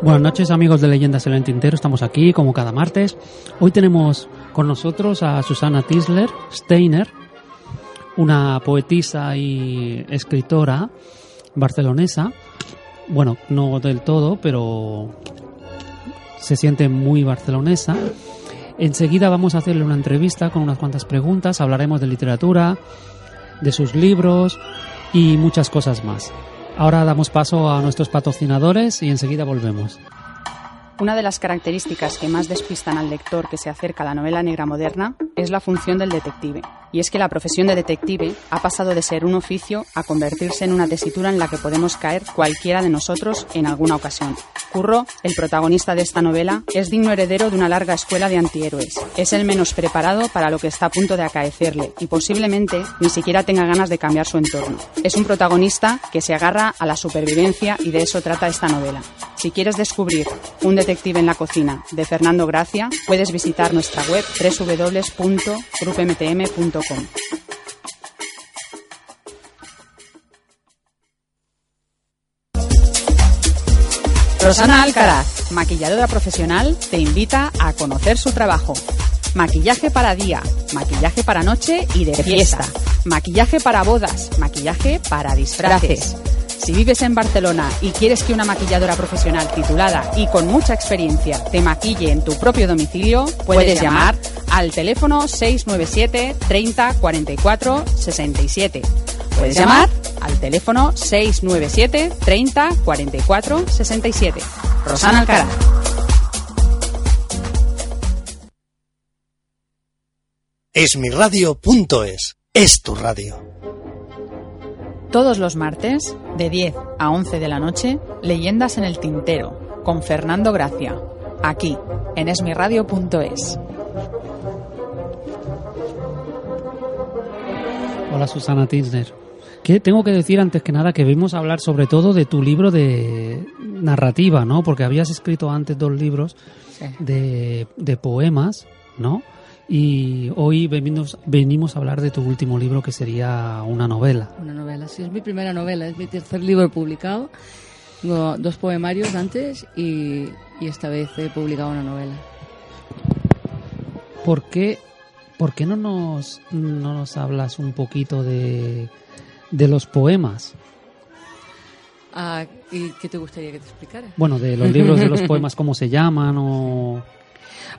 Buenas noches amigos de Leyendas en el Tintero, estamos aquí como cada martes. Hoy tenemos con nosotros a Susana Tisler Steiner, una poetisa y escritora barcelonesa. Bueno, no del todo, pero se siente muy barcelonesa. Enseguida vamos a hacerle una entrevista con unas cuantas preguntas, hablaremos de literatura, de sus libros y muchas cosas más. Ahora damos paso a nuestros patrocinadores y enseguida volvemos. Una de las características que más despistan al lector que se acerca a la novela negra moderna es la función del detective. Y es que la profesión de detective ha pasado de ser un oficio a convertirse en una tesitura en la que podemos caer cualquiera de nosotros en alguna ocasión. Curro, el protagonista de esta novela, es digno heredero de una larga escuela de antihéroes. Es el menos preparado para lo que está a punto de acaecerle y posiblemente ni siquiera tenga ganas de cambiar su entorno. Es un protagonista que se agarra a la supervivencia y de eso trata esta novela. Si quieres descubrir un detective en la cocina de Fernando Gracia, puedes visitar nuestra web www.grupmtm.com. Rosana Alcaraz, maquilladora profesional, te invita a conocer su trabajo. Maquillaje para día, maquillaje para noche y de fiesta, maquillaje para bodas, maquillaje para disfraces. Si vives en Barcelona y quieres que una maquilladora profesional titulada y con mucha experiencia te maquille en tu propio domicilio, puedes llamar al teléfono 697 30 44 67. Puedes llamar al teléfono 697 30 44 67. Rosana Alcaraz. Esmiradio.es es tu radio. Todos los martes, de 10 a 11 de la noche, Leyendas en el Tintero, con Fernando Gracia, aquí, en esmiradio.es. Hola Susana Tinsner. Que tengo que decir antes que nada que vimos hablar sobre todo de tu libro de narrativa, ¿no? Porque habías escrito antes dos libros de, de poemas, ¿no? Y hoy venimos, venimos a hablar de tu último libro que sería una novela. Una novela, sí, es mi primera novela, es mi tercer libro publicado. Tengo dos poemarios antes y, y esta vez he publicado una novela. ¿Por qué, por qué no, nos, no nos hablas un poquito de, de los poemas? Ah, ¿Y qué te gustaría que te explicara? Bueno, de los libros de los poemas, cómo se llaman o...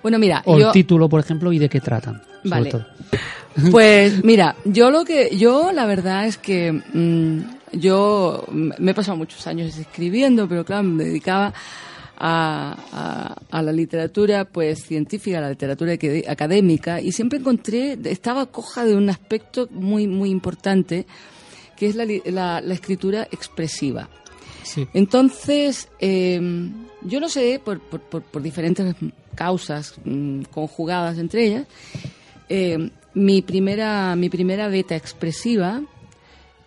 Bueno, mira, o yo, el título, por ejemplo, y de qué tratan. sobre Vale. todo. Pues mira, yo lo que yo la verdad es que mm, yo me he pasado muchos años escribiendo, pero claro, me dedicaba a, a- a la literatura pues científica, a la literatura acad- académica y siempre encontré estaba coja de un aspecto muy muy importante que es la- la escritura expresiva. Entonces, eh, yo no sé, por, por- por- diferentes causas mm, conjugadas entre ellas, eh, mi, primera, mi primera beta expresiva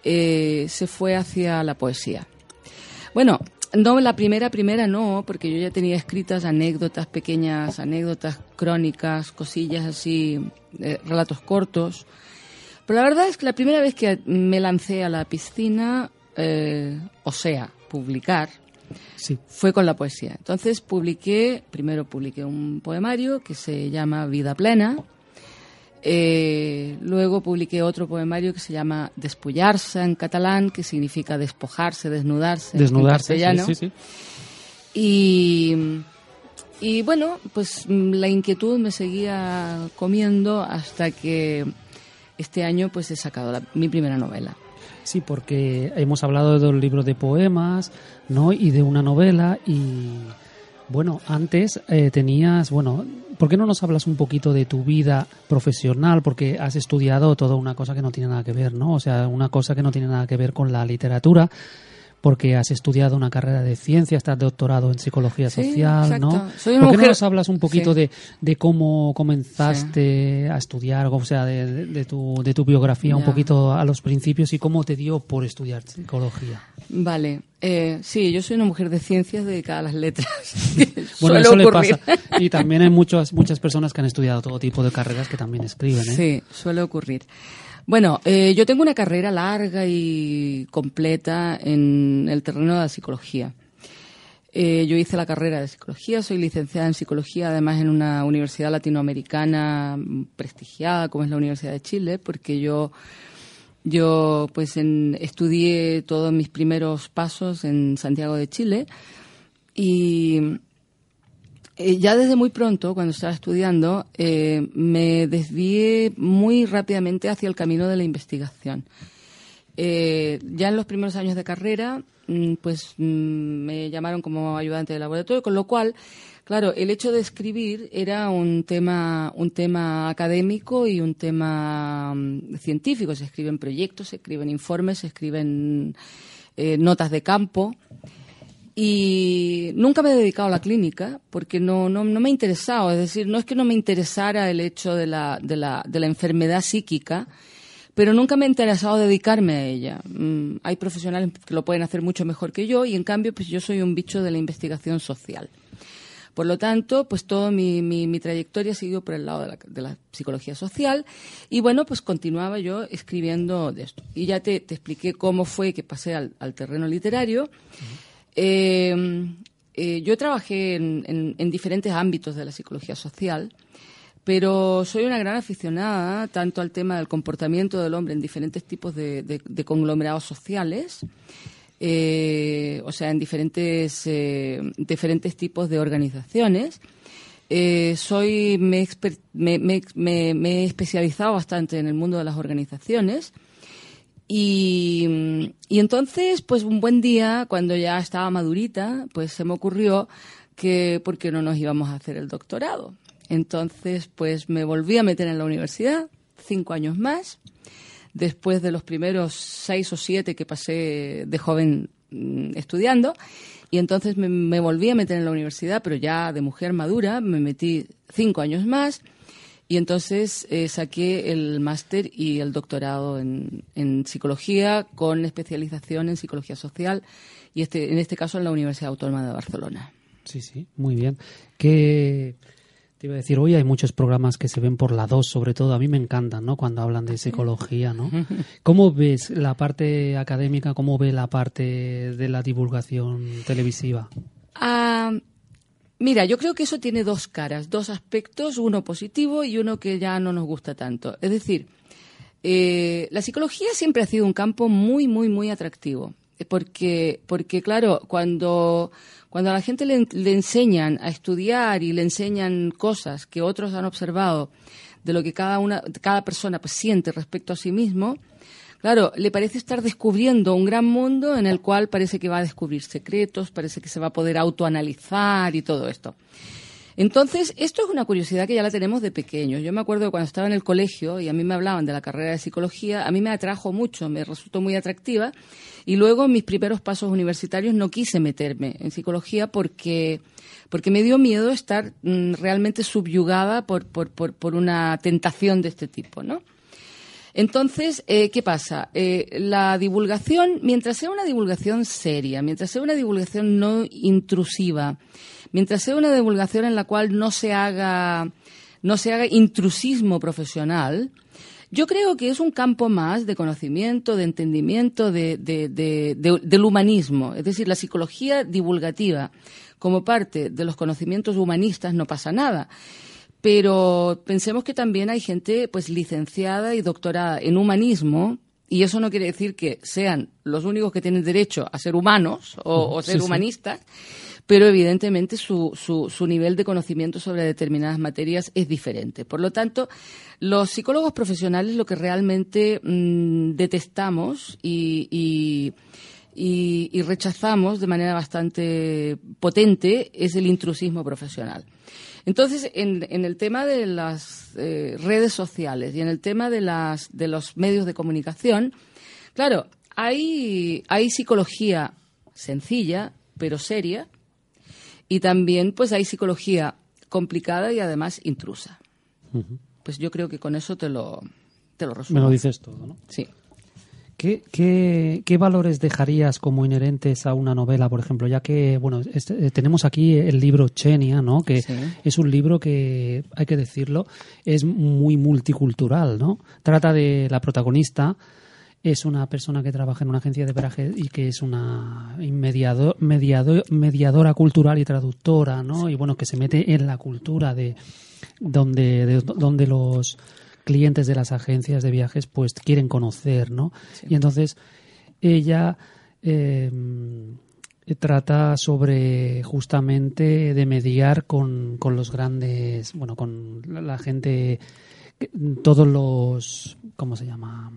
eh, se fue hacia la poesía. Bueno, no la primera, primera no, porque yo ya tenía escritas anécdotas pequeñas, anécdotas crónicas, cosillas así, eh, relatos cortos. Pero la verdad es que la primera vez que me lancé a la piscina, eh, o sea, publicar, Sí. fue con la poesía. Entonces publiqué, primero publiqué un poemario que se llama Vida Plena, eh, luego publiqué otro poemario que se llama Despullarse en catalán, que significa despojarse, desnudarse, Desnudarse, en castellano. sí, sí. Y, y bueno, pues la inquietud me seguía comiendo hasta que este año pues he sacado la- mi primera novela. Sí, porque hemos hablado de un libro de poemas, ¿no? Y de una novela y bueno, antes eh, tenías, bueno, ¿por qué no nos hablas un poquito de tu vida profesional? Porque has estudiado toda una cosa que no tiene nada que ver, ¿no? O sea, una cosa que no tiene nada que ver con la literatura, porque has estudiado una carrera de ciencia, estás doctorado en psicología Sí, social, exacto. ¿no? Soy ¿Por qué no nos hablas un poquito Sí. de, de cómo comenzaste a estudiar, o sea, de, de- de tu, de tu biografía, un poquito a los principios y cómo te dio por estudiar psicología? Vale, eh, sí, yo soy una mujer de ciencias dedicada a las letras. Bueno, eso le pasa. Y también hay muchas, muchas personas que han estudiado todo tipo de carreras que también escriben, ¿eh? Sí, suele ocurrir. Bueno, eh, yo tengo una carrera larga y completa en el terreno de la psicología. Eh, yo hice la carrera de psicología, soy licenciada en psicología, además en una universidad latinoamericana prestigiada como es la Universidad de Chile, porque yo, yo pues en- estudié todos mis primeros pasos en Santiago de Chile y eh, ya desde muy pronto, cuando estaba estudiando, eh, me desvié muy rápidamente hacia el camino de la investigación. Eh, ya en los primeros años de carrera, mm, pues mm, me llamaron como ayudante de laboratorio, con lo cual, claro, el hecho de escribir era un tema, un tema académico y un tema mm, científico. Se escriben proyectos, se escriben informes, se escriben eh, notas de campo. Y nunca me he dedicado a la clínica porque no, no, no me ha interesado. Es decir, no es que no me interesara el hecho de la, de la, de la enfermedad psíquica, pero nunca me ha interesado dedicarme a ella. Mm, hay profesionales que lo pueden hacer mucho mejor que yo y en cambio pues yo soy un bicho de la investigación social. Por lo tanto, pues toda mi, mi, mi trayectoria ha sido por el lado de la, de la psicología social y bueno, pues continuaba yo escribiendo de esto. Y ya te, te expliqué cómo fue que pasé al terreno literario. Eh, eh, yo trabajé en, en- en diferentes ámbitos de la psicología social, pero soy una gran aficionada tanto al tema del comportamiento del hombre en diferentes tipos de, conglomerados sociales, eh, o sea, en diferentes, diferentes tipos de organizaciones. Soy, me he especializado bastante en el mundo de las organizaciones. Y, entonces, pues un buen día, cuando ya estaba madurita, pues se me ocurrió que por qué no nos íbamos a hacer el doctorado. Entonces, pues me volví a meter en la universidad, cinco años más, después de los primeros seis o siete que pasé de joven mm, estudiando. Y entonces me volví a meter en la universidad, pero ya de mujer madura, me metí cinco años más. Y entonces eh, saqué el máster y el doctorado en, en psicología con especialización en psicología social y este, en este caso en la Universidad Autónoma de Barcelona. Sí, sí, muy bien. Que te iba a decir, hoy hay muchos programas que se ven por la 2, sobre todo. A mí me encantan, ¿no? Cuando hablan de psicología, ¿no? ¿Cómo ves la parte académica? ¿Cómo ve la parte de la divulgación televisiva? Ah, mira, yo creo que eso tiene dos caras, dos aspectos, uno positivo y uno que ya no nos gusta tanto. Es decir, eh, la psicología siempre ha sido un campo muy, muy, muy atractivo. Eh, Porque, porque claro, cuando, cuando a la gente le, le enseñan a estudiar y le enseñan cosas que otros han observado de lo que cada, una, cada persona pues, siente respecto a sí mismo, Claro, le parece estar descubriendo un gran mundo en el cual parece que va a descubrir secretos, parece que se va a poder autoanalizar y todo esto. Entonces, esto es una curiosidad que ya la tenemos de pequeños. Yo me acuerdo que cuando estaba en el colegio y a mí me hablaban de la carrera de psicología, a mí me atrajo mucho, me resultó muy atractiva. Y luego en mis primeros pasos universitarios no quise meterme en psicología porque, porque me dio miedo estar mm, realmente subyugada por, por, por, por una tentación de este tipo, ¿no? Entonces, eh, ¿qué pasa? Eh, la divulgación, mientras sea una divulgación seria, mientras sea una divulgación no intrusiva, mientras sea una divulgación en la cual no se haga, no se haga intrusismo profesional, Yo creo que es un campo más de conocimiento, de entendimiento de, del humanismo. Es decir, la psicología divulgativa como parte de los conocimientos humanistas no pasa nada. Pero pensemos que también hay gente pues licenciada y doctorada en humanismo y eso no quiere decir que sean los únicos que tienen derecho a ser humanos o, ser humanistas, pero evidentemente su, su, nivel de conocimiento sobre determinadas materias es diferente. Por lo tanto, los psicólogos profesionales lo que realmente mm, detestamos y, y, rechazamos de manera bastante potente es el intrusismo profesional. Entonces, en, en el tema de las eh, redes sociales y en el tema de, las, de los medios de comunicación, claro, hay, hay psicología sencilla, pero seria, y también pues hay psicología complicada y además intrusa. Pues yo creo que con eso te lo, te lo resumo. Me lo dices todo, ¿no? Sí. ¿Qué, qué, valores dejarías como inherentes a una novela, por ejemplo? Ya que, bueno, este, tenemos aquí el libro Chenia, ¿no? Que es un libro que, hay que decirlo, es muy multicultural, ¿no? Trata de la protagonista, es una persona que trabaja en una agencia de viajes y que es una mediador, mediadora cultural y traductora, ¿no? Y bueno, que se mete en la cultura de donde, donde los clientes de las agencias de viajes pues quieren conocer, ¿no? Y entonces ella em, trata sobre justamente de mediar con, con los grandes, bueno, con la gente, todos los, ¿cómo se llama?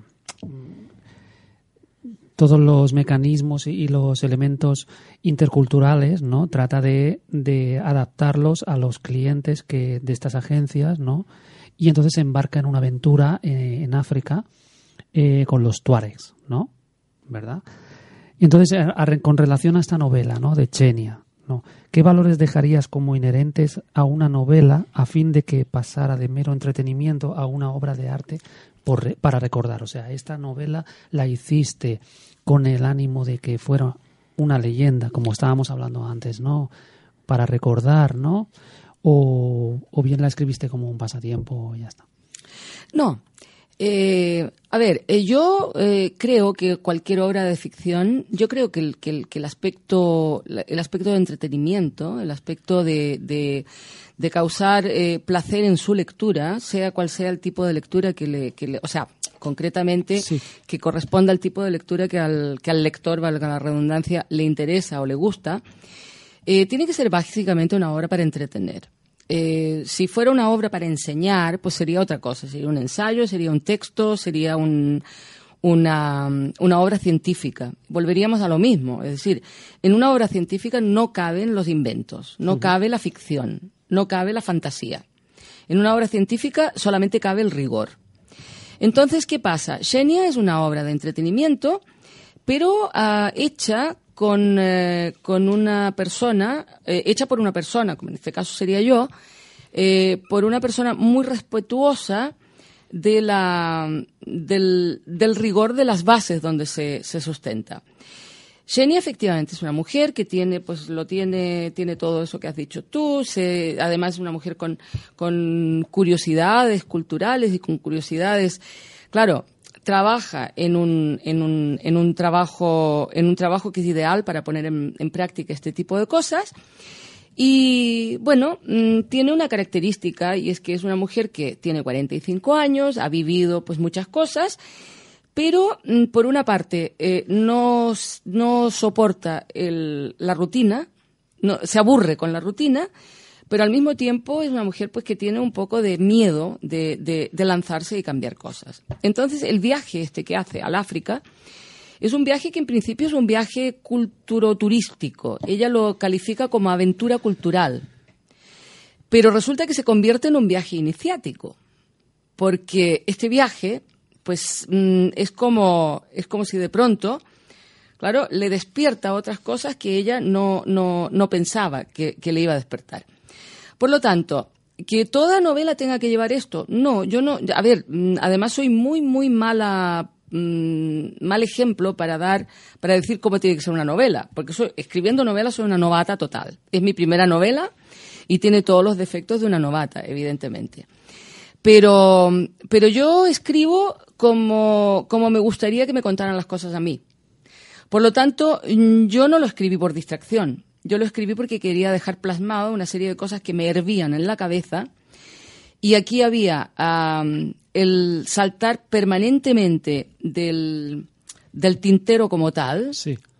todos los mecanismos y los elementos interculturales, ¿no? Trata de, de adaptarlos a los clientes que de estas agencias, ¿no? Y entonces se embarca en una aventura eh, en África eh, con los tuaregs, ¿no? ¿Verdad? Y entonces, con relación a esta novela, ¿no? De Chenia, ¿no? ¿Qué valores dejarías como inherentes a una novela a fin de que pasara de mero entretenimiento a una obra de arte para recordar. O sea, esta novela la hiciste con el ánimo de que fuera una leyenda, como estábamos hablando antes, ¿no? Para recordar, ¿no? O, bien la escribiste como un pasatiempo y ya está. No. Eh, a ver, eh, yo eh, creo que cualquier obra de ficción, yo creo que el, que el, aspecto, el aspecto de entretenimiento, el aspecto de de causar eh, placer en su lectura, sea cual sea el tipo de lectura que le, que le o sea, concretamente que corresponda al tipo de lectura que al, que al lector, valga la redundancia, le interesa o le gusta, eh, tiene que ser básicamente una obra para entretener. Eh, si fuera una obra para enseñar, pues sería otra cosa, sería un ensayo, sería un texto, sería un, una, una, obra científica. Volveríamos a lo mismo, es decir, en una obra científica no caben los inventos, no cabe la ficción, no cabe la fantasía. En una obra científica solamente cabe el rigor. Entonces, ¿qué pasa? Xenia es una obra de entretenimiento, pero ah, hecha con, eh, con, una persona, eh, hecha por una persona, como en este caso sería yo, eh, por una persona muy respetuosa de la, del, del, rigor de las bases donde se, se sustenta. Xenia efectivamente es una mujer que tiene, pues lo tiene, tiene todo eso que has dicho tú, se, además es una mujer con, con curiosidades culturales y con curiosidades, claro, trabaja en un, en un, en un trabajo, en un trabajo que es ideal para poner en, en práctica este tipo de cosas. Y bueno, mm, tiene una característica y es que es una mujer que tiene 45 años, ha vivido pues muchas cosas pero mm, por una parte eh, no, no, soporta el, la rutina, no, se aburre con la rutina, pero al mismo tiempo es una mujer pues que tiene un poco de miedo de, lanzarse y cambiar cosas. Entonces el viaje este que hace al África es un viaje que en principio es un viaje culturoturístico. Ella lo califica como aventura cultural. Pero resulta que se convierte en un viaje iniciático. Porque este viaje pues mm, es como es como si de pronto claro le despierta otras cosas que ella no no, no pensaba que, le iba a despertar por lo tanto que toda novela tenga que llevar esto no yo no a ver mm, además soy muy muy mala mm, mal ejemplo para dar para decir cómo tiene que ser una novela porque soy, escribiendo novelas soy una novata total es mi primera novela y tiene todos los defectos de una novata evidentemente Pero, pero yo escribo como, como me gustaría que me contaran las cosas a mí. Por lo tanto, yo no lo escribí por distracción. Yo lo escribí porque quería dejar plasmado una serie de cosas que me hervían en la cabeza. Y aquí había el saltar permanentemente del, del tintero como tal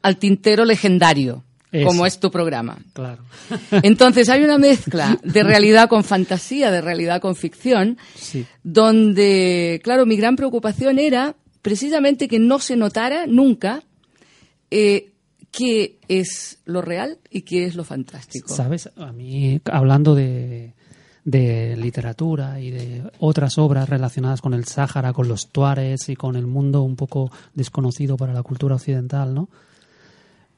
al tintero legendario, como es tu programa. Claro. Entonces hay una mezcla de realidad con fantasía, de realidad con ficción, donde, claro, mi gran preocupación era precisamente que no se notara nunca eh, qué es lo real y qué es lo fantástico. Sabes, a mí, hablando de, literatura y de otras obras relacionadas con el Sáhara, con los tuares y con el mundo un poco desconocido para la cultura occidental, ¿no?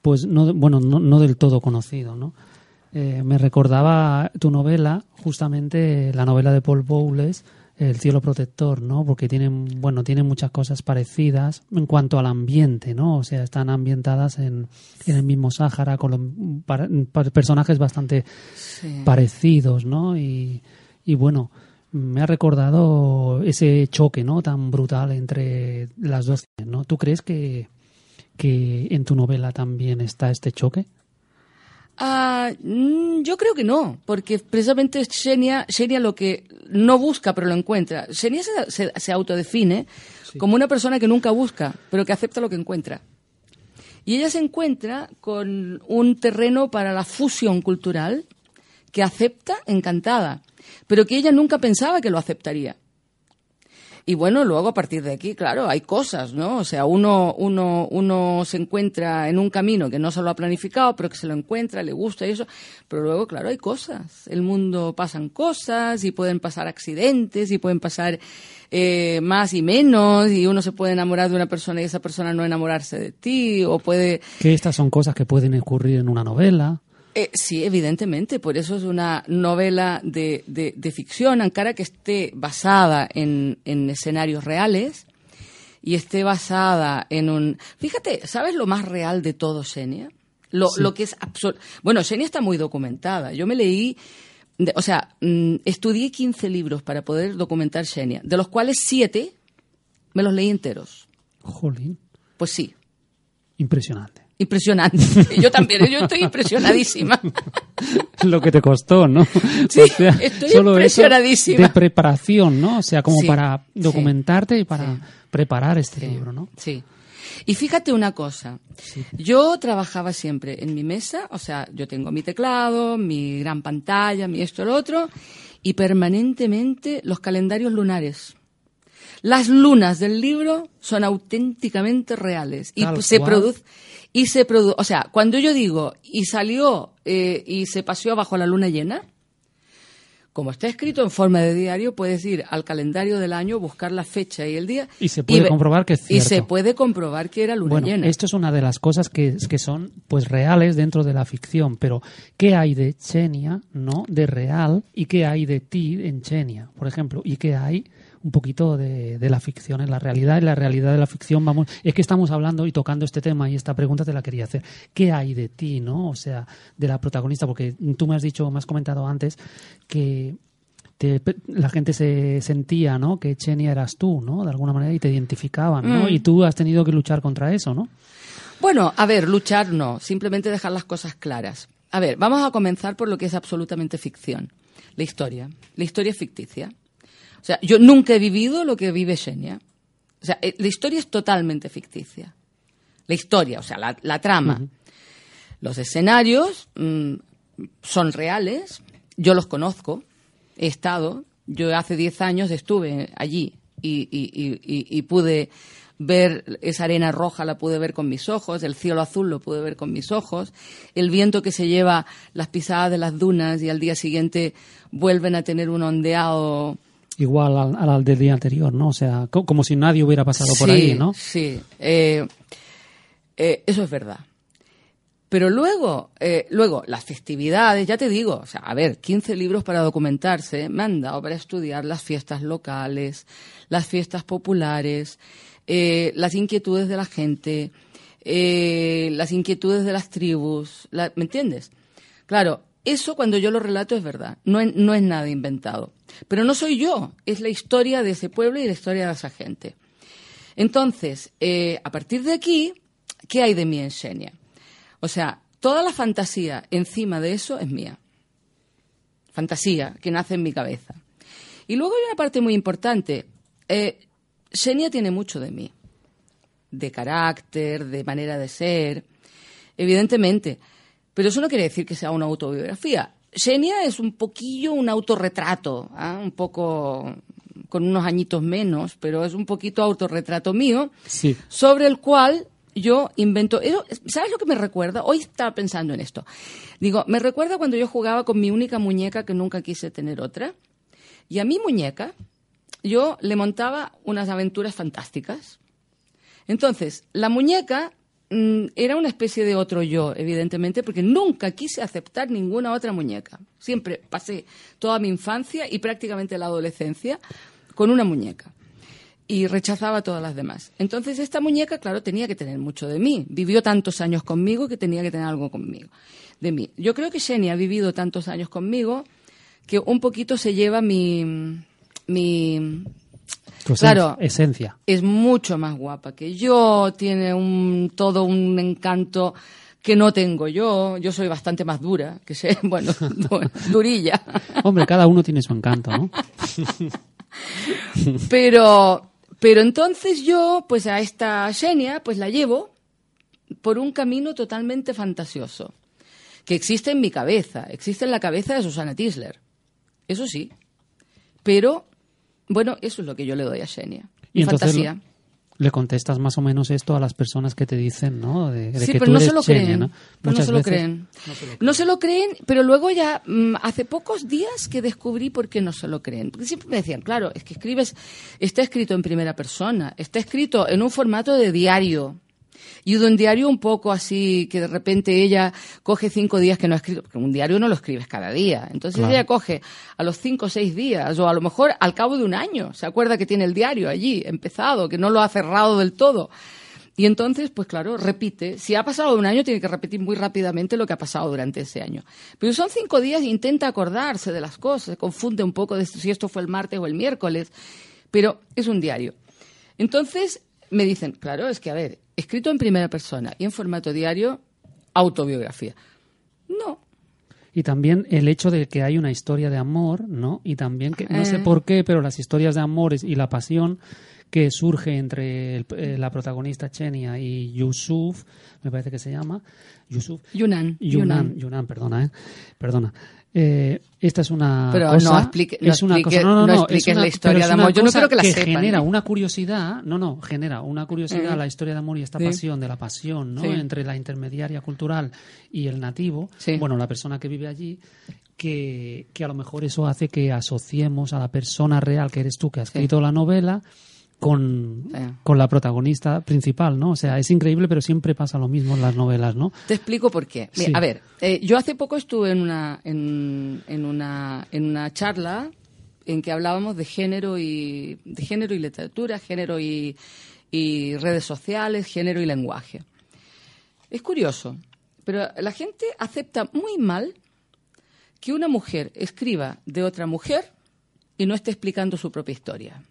Pues no, bueno, no, del todo conocido, ¿no? Eh, me recordaba tu novela, justamente la novela de Paul Bowles, el cielo protector, ¿no? Porque tienen, bueno, tienen muchas cosas parecidas en cuanto al ambiente, ¿no? O sea, están ambientadas en, el mismo Sáhara con personajes bastante parecidos, ¿no? Y, y bueno, me ha recordado ese choque, ¿no? Tan brutal entre las dos, ¿no? ¿Tú crees que, que en tu novela también está este choque? Ah, mm, yo creo que no, porque precisamente Xenia, Xenia lo que no busca pero lo encuentra. Xenia se, autodefine como una persona que nunca busca, pero que acepta lo que encuentra. Y ella se encuentra con un terreno para la fusión cultural que acepta encantada, pero que ella nunca pensaba que lo aceptaría. Y bueno, luego a partir de aquí, claro, hay cosas, ¿no? O sea, uno, uno, uno se encuentra en un camino que no se lo ha planificado, pero que se lo encuentra, le gusta y eso. Pero luego, claro, hay cosas. El mundo pasan cosas y pueden pasar accidentes y pueden pasar eh, más y menos y uno se puede enamorar de una persona y esa persona no enamorarse de ti o puede... Que estas son cosas que pueden ocurrir en una novela. Eh, sí, evidentemente, por eso es una novela de, de, ficción, aunque que esté basada en, escenarios reales y esté basada en un... Fíjate, ¿sabes lo más real de todo, Xenia? Lo, lo que es absoluto... Bueno, Xenia está muy documentada. Yo me leí... o sea, mm, estudié 15 libros para poder documentar Xenia, de los cuales 7 me los leí enteros. Jolín. Pues sí. Impresionante. Impresionante. Yo también, yo estoy impresionadísima. Lo que te costó, ¿no? Sí, estoy impresionadísima. de preparación, ¿no? O sea, como para documentarte y para preparar este libro, ¿no? Sí. Y fíjate una cosa, yo trabajaba siempre en mi mesa, o sea, yo tengo mi teclado, mi gran pantalla, mi esto, lo otro, y permanentemente los calendarios lunares. Las lunas del libro son auténticamente reales y se produce y se produce, o sea, cuando yo digo y salió eh, y se paseó bajo la luna llena, como está escrito en forma de diario, puedes ir al calendario del año, buscar la fecha y el día. Y se puede comprobar que es cierto. Y se puede comprobar que era luna bueno, llena. Esto es una de las cosas que, que son pues reales dentro de la ficción, pero ¿qué hay de Chenia, no? De real, y qué hay de ti en Chenia, por ejemplo, y qué hay un poquito de, la ficción en la realidad. En la realidad de la ficción, vamos, es que estamos hablando y tocando este tema y esta pregunta te la quería hacer. ¿Qué hay de ti, no? O sea, de la protagonista, porque tú me has dicho, me has comentado antes que la gente se sentía, ¿no? Que Chenia eras tú, ¿no? De alguna manera y te identificaban, ¿no? Mm. Y tú has tenido que luchar contra eso, ¿no? Bueno, a ver, luchar no, simplemente dejar las cosas claras. A ver, vamos a comenzar por lo que es absolutamente ficción, la historia. La historia es ficticia. O sea, yo nunca he vivido lo que vive Xenia. O sea, eh, la historia es totalmente ficticia. La historia, o sea, la, trama. Los escenarios mm, son reales, yo los conozco, he estado, yo hace 10 años estuve allí y, y, pude ver esa arena roja, la pude ver con mis ojos, el cielo azul lo pude ver con mis ojos, el viento que se lleva las pisadas de las dunas y al día siguiente vuelven a tener un ondeado igual al, del día anterior, ¿no? O sea, como si nadie hubiera pasado por ahí, ¿no? Sí, eh, eh, eso es verdad. Pero luego, eh, luego, las festividades, ya te digo, o sea, a ver, 15 libros para documentarse, me han dado para estudiar las fiestas locales, las fiestas populares, las inquietudes de la gente, las inquietudes de las tribus, ¿me entiendes? Claro, eso cuando yo lo relato es verdad, no es, no es nada inventado. Pero no soy yo, es la historia de ese pueblo y la historia de esa gente. Entonces, eh, a partir de aquí, ¿qué hay de mí en Xenia? O sea, toda la fantasía encima de eso es mía. Fantasía que nace en mi cabeza. Y luego hay una parte muy importante. Eh, Xenia tiene mucho de mí, de carácter, de manera de ser, evidentemente. Pero eso no quiere decir que sea una autobiografía. Xenia es un poquillo un autorretrato, ¿ah? un poco con unos añitos menos, pero es un poquito autorretrato mío, Sí. sobre el cual yo invento. ¿Sabes lo que me recuerda? Hoy estaba pensando en esto. Digo, me recuerda cuando yo jugaba con mi única muñeca que nunca quise tener otra. Y a mi muñeca yo le montaba unas aventuras fantásticas. Entonces, la muñeca era una especie de otro yo, evidentemente, porque nunca quise aceptar ninguna otra muñeca. Siempre pasé toda mi infancia y prácticamente la adolescencia con una muñeca. Y rechazaba a todas las demás. Entonces, esta muñeca, claro, tenía que tener mucho de mí. Vivió tantos años conmigo que tenía que tener algo conmigo, de mí. Yo creo que Jenny ha vivido tantos años conmigo que un poquito se lleva mi, mi Claro. esencia. es mucho más guapa que yo, tiene un todo un encanto que no tengo yo. Yo soy bastante más dura, que sé, bueno, du- durilla. Hombre, cada uno tiene su encanto, ¿no? Pero, pero entonces yo, pues a esta Xenia, pues la llevo por un camino totalmente fantasioso, que existe en mi cabeza, existe en la cabeza de Susana Tisler. Eso sí. Pero, bueno, eso es lo que yo le doy a Xenia. Y entonces fantasía. le contestas más o menos esto a las personas que te dicen, ¿no? De, de Sí, que pero tú no eres se lo Xenia, creen. ¿no? Pero no se lo creen. No se lo creen, pero luego ya mm, hace pocos días que descubrí por qué no se lo creen. Porque siempre me decían, claro, es que escribes, está escrito en primera persona, está escrito en un formato de diario. Y de un diario un poco así, que de repente ella coge cinco días que no ha escrito, porque un diario no lo escribes cada día. Entonces Claro. ella coge a los cinco o seis días, o a lo mejor al cabo de un año, se acuerda que tiene el diario allí, empezado, que no lo ha cerrado del todo. Y entonces, pues claro, repite. Si ha pasado un año, tiene que repetir muy rápidamente lo que ha pasado durante ese año. Pero son cinco días e intenta acordarse de las cosas, se confunde un poco de si esto fue el martes o el miércoles, pero es un diario. Entonces me dicen, claro, es que a ver, escrito en primera persona y en formato diario, autobiografía. No, Y también el hecho de que hay una historia de amor, ¿no? Y también que, no sé Eh. por qué, pero las historias de amores y la pasión que surge entre el- eh, la protagonista Chenia y Yusuf, me parece que se llama, Yusuf, Yunan. Yunan, Yunan, perdona, ¿eh? Perdona. Eh, esta es una Pero cosa, no explique- no es una explique- cosa, no, no, no no, expliques es una- la historia de amor. Yo no creo que la que sepan, genera ¿eh? una curiosidad, no, no, genera una curiosidad la historia de amor y esta Sí. pasión de la pasión, ¿no? Sí. Entre la intermediaria cultural y el nativo, Sí. bueno, la persona que vive allí, que, que a lo mejor eso hace que asociemos a la persona real que eres tú que has escrito la novela con, Sí. con la protagonista principal, ¿no? O sea, es increíble, pero siempre pasa lo mismo en las novelas, ¿no? Te explico por qué. Mira, Sí. A ver, eh, yo hace poco estuve en una, en, en una, en una charla en que hablábamos de género y, de género y literatura, género y, y redes sociales, género y lenguaje. Es curioso, pero la gente acepta muy mal que una mujer escriba de otra mujer y no esté explicando su propia historia.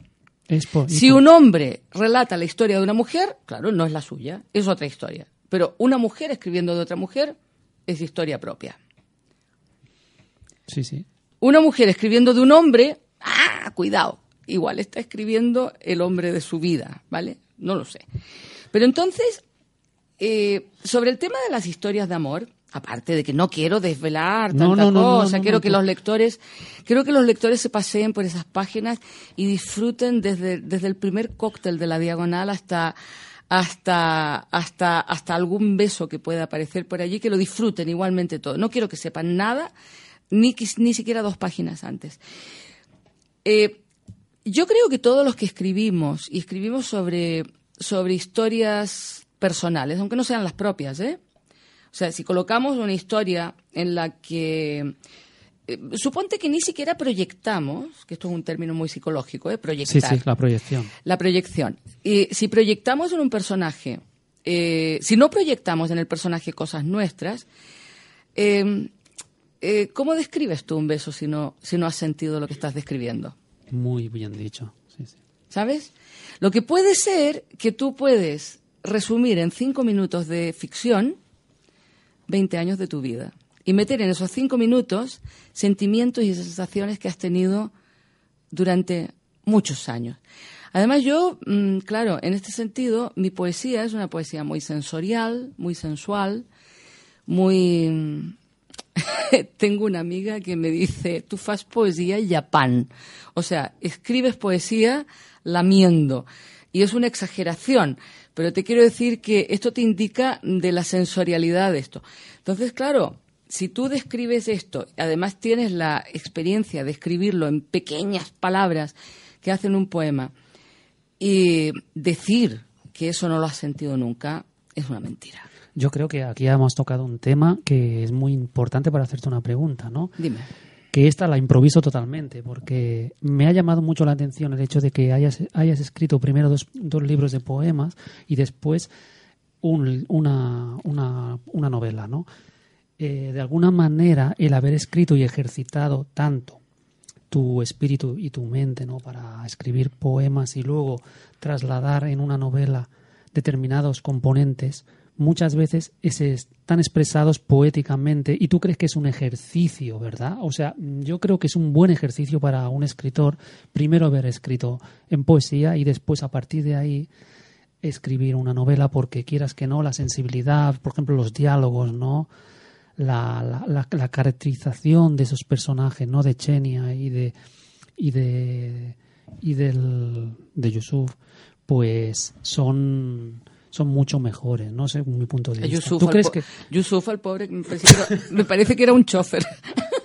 Si un hombre relata la historia de una mujer, claro, no es la suya, es otra historia. Pero una mujer escribiendo de otra mujer es historia propia. Sí, sí. Una mujer escribiendo de un hombre, ¡ah! Cuidado, igual está escribiendo el hombre de su vida, ¿vale? No lo sé. Pero entonces, eh, sobre el tema de las historias de amor, aparte de que no quiero desvelar tanta no, no, no, cosa, quiero que los lectores, quiero que los lectores se paseen por esas páginas y disfruten desde, desde el primer cóctel de la diagonal hasta hasta hasta hasta algún beso que pueda aparecer por allí, que lo disfruten igualmente todo. No quiero que sepan nada, ni ni siquiera dos páginas antes. Eh, yo creo que todos los que escribimos y escribimos sobre, sobre historias personales, aunque no sean las propias, ¿eh? O sea, si colocamos una historia en la que eh, suponte que ni siquiera proyectamos, que esto es un término muy psicológico, ¿eh? Sí, proyectar. sí, la proyección. La proyección. Y si proyectamos en un personaje, eh, si no proyectamos en el personaje cosas nuestras, eh, eh, ¿cómo describes tú un beso si no, si no has sentido lo que estás describiendo? Muy bien dicho. Sí, sí. ¿Sabes? Lo que puede ser que tú puedes resumir en cinco minutos de ficción 20 años de tu vida y meter en esos cinco minutos sentimientos y sensaciones que has tenido durante muchos años. Además, yo, mm, claro, en este sentido, mi poesía es una poesía muy sensorial, muy sensual, muy... mm, Tengo una amiga que me dice, tú fas poesía yapán. O sea, escribes poesía lamiendo. Y es una exageración. Pero te quiero decir que esto te indica de la sensorialidad de esto. Entonces, claro, si tú describes esto, además tienes la experiencia de escribirlo en pequeñas palabras que hacen un poema, y decir que eso no lo has sentido nunca es una mentira. Yo creo que aquí hemos tocado un tema que es muy importante para hacerte una pregunta, ¿no? Dime. Que esta la improviso totalmente, porque me ha llamado mucho la atención el hecho de que hayas, hayas escrito primero dos, dos libros de poemas y después un- una, una, una novela, ¿no? Eh, de alguna manera, el haber escrito y ejercitado tanto tu espíritu y tu mente, ¿no? Para escribir poemas y luego trasladar en una novela determinados componentes, muchas veces están expresados poéticamente y tú crees que es un ejercicio, ¿verdad? O sea, yo creo que es un buen ejercicio para un escritor primero haber escrito en poesía y después a partir de ahí escribir una novela porque quieras que no, la sensibilidad, por ejemplo, los diálogos, ¿no? La- la caracterización de esos personajes, ¿no? De Chenia y de y de y del de Yusuf, pues son son mucho mejores, no según mi punto de vista. Yusuf, ¿Tú crees que Yusuf, al pobre, me parece que era, un chofer.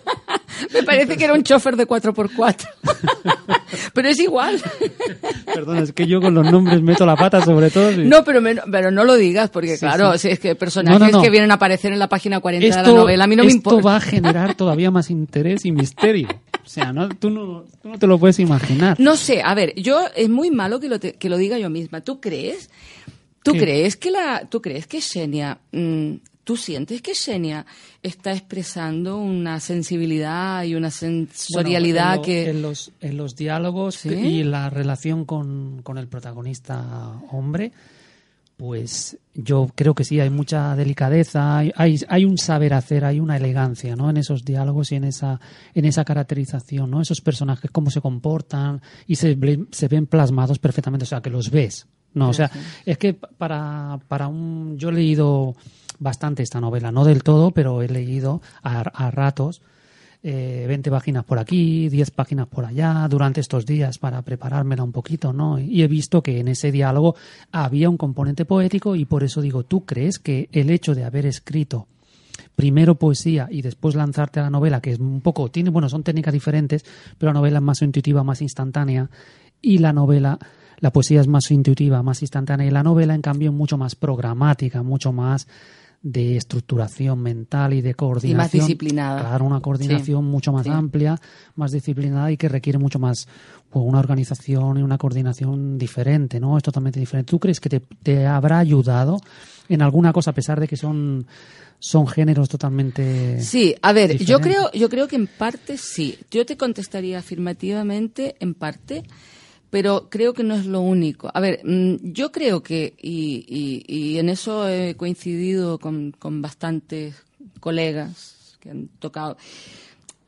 me parece que era un chofer de 4x4. pero es igual. Perdona, es que yo con los nombres meto la pata sobre todo. y- No, pero, me- pero no lo digas, porque Sí, claro, sí. si es que personajes No, no, no. que vienen a aparecer en la página 40 de la esto, novela, a mí no me esto importa. va a generar todavía más interés y misterio. O sea, no, tú, no, tú no te lo puedes imaginar. No sé, a ver, yo es muy malo que lo, te- que lo diga yo misma. ¿Tú crees? ¿Tú crees que la, tú crees que Xenia, mm, tú sientes que Xenia está expresando una sensibilidad y una sensorialidad Bueno, en lo- que en los, en los diálogos ¿Sí? y la relación con, con el protagonista hombre, pues yo creo que sí, hay mucha delicadeza, hay, hay, hay un saber hacer, hay una elegancia, ¿no? En esos diálogos y en esa, en esa caracterización, ¿no? Esos personajes, cómo se comportan y se, se ven plasmados perfectamente, o sea, que los ves, ¿no? O sea, es que para, para un... Yo he leído bastante esta novela, no del todo, pero he leído a, a ratos eh, 20 páginas por aquí, 10 páginas por allá, durante estos días para preparármela un poquito, ¿no? Y he visto que en ese diálogo había un componente poético y por eso digo, ¿tú crees que el hecho de haber escrito primero poesía y después lanzarte a la novela, que es un poco, tiene, bueno, son técnicas diferentes, pero la novela es más intuitiva, más instantánea, y la novela, la poesía es más intuitiva, más instantánea, y la novela, en cambio, es mucho más programática, mucho más de estructuración mental y de coordinación. disciplinada. Claro, una coordinación mucho más Sí. amplia, más disciplinada y que requiere mucho más pues, una organización y una coordinación diferente, ¿no? Es totalmente diferente. ¿Tú crees que te, te habrá ayudado en alguna cosa, a pesar de que son, son géneros totalmente... Sí, a ver, yo creo, yo creo que en parte sí. Yo te contestaría afirmativamente en parte, pero creo que no es lo único. A ver, mm, yo creo que, y, y- y en eso he coincidido con, con bastantes colegas que han tocado.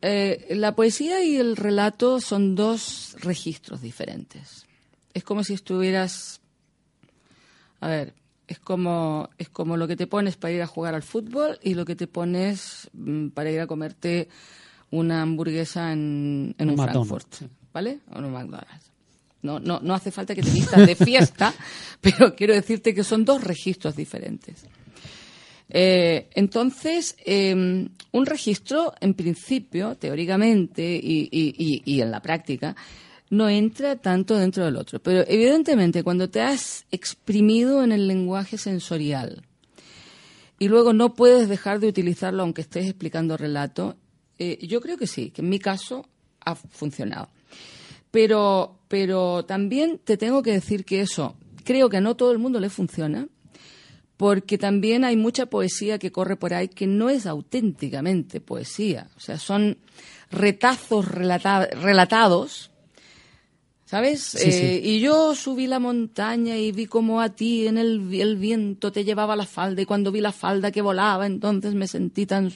Eh, la poesía y el relato son dos registros diferentes. Es como si estuvieras a ver, es como, es como lo que te pones para ir a jugar al fútbol y lo que te pones mm, para ir a comerte una hamburguesa en, en un McDonald's, Frankfurt. ¿vale? O en un McDonald's. No, no, no hace falta que te vistas de fiesta, pero quiero decirte que son dos registros diferentes. Eh, entonces, eh, un registro, en principio, teóricamente y, y- y- y en la práctica, no entra tanto dentro del otro. Pero evidentemente, cuando te has exprimido en el lenguaje sensorial y luego no puedes dejar de utilizarlo aunque estés explicando relato, eh, yo creo que sí, que en mi caso ha funcionado. Pero, pero también te tengo que decir que eso creo que a no todo el mundo le funciona porque también hay mucha poesía que corre por ahí que no es auténticamente poesía. O sea, son retazos relatados, ¿sabes? Eh, y yo subí la montaña y vi como a ti en el, el, viento te llevaba la falda y cuando vi la falda que volaba, entonces me sentí tan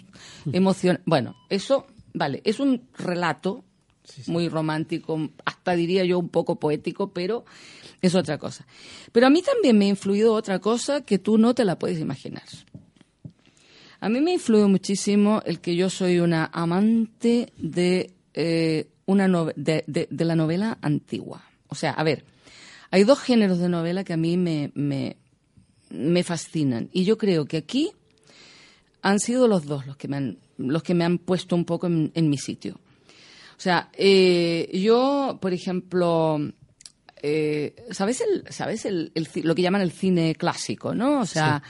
emocionado. Bueno, eso, vale, es un relato muy romántico, hasta diría yo un poco poético, pero es otra cosa. Pero a mí también me ha influido otra cosa que tú no te la puedes imaginar. A mí me ha influido muchísimo el que yo soy una amante de, eh, una de, la novela antigua. O sea, a ver, hay dos géneros de novela que a mí me, me, me fascinan. Y yo creo que aquí han sido los dos los que me han, los que me han puesto un poco en, mi sitio. O sea, eh, yo, por ejemplo, eh, ¿sabes, el, sabes el, lo que llaman el cine clásico, no? O sea,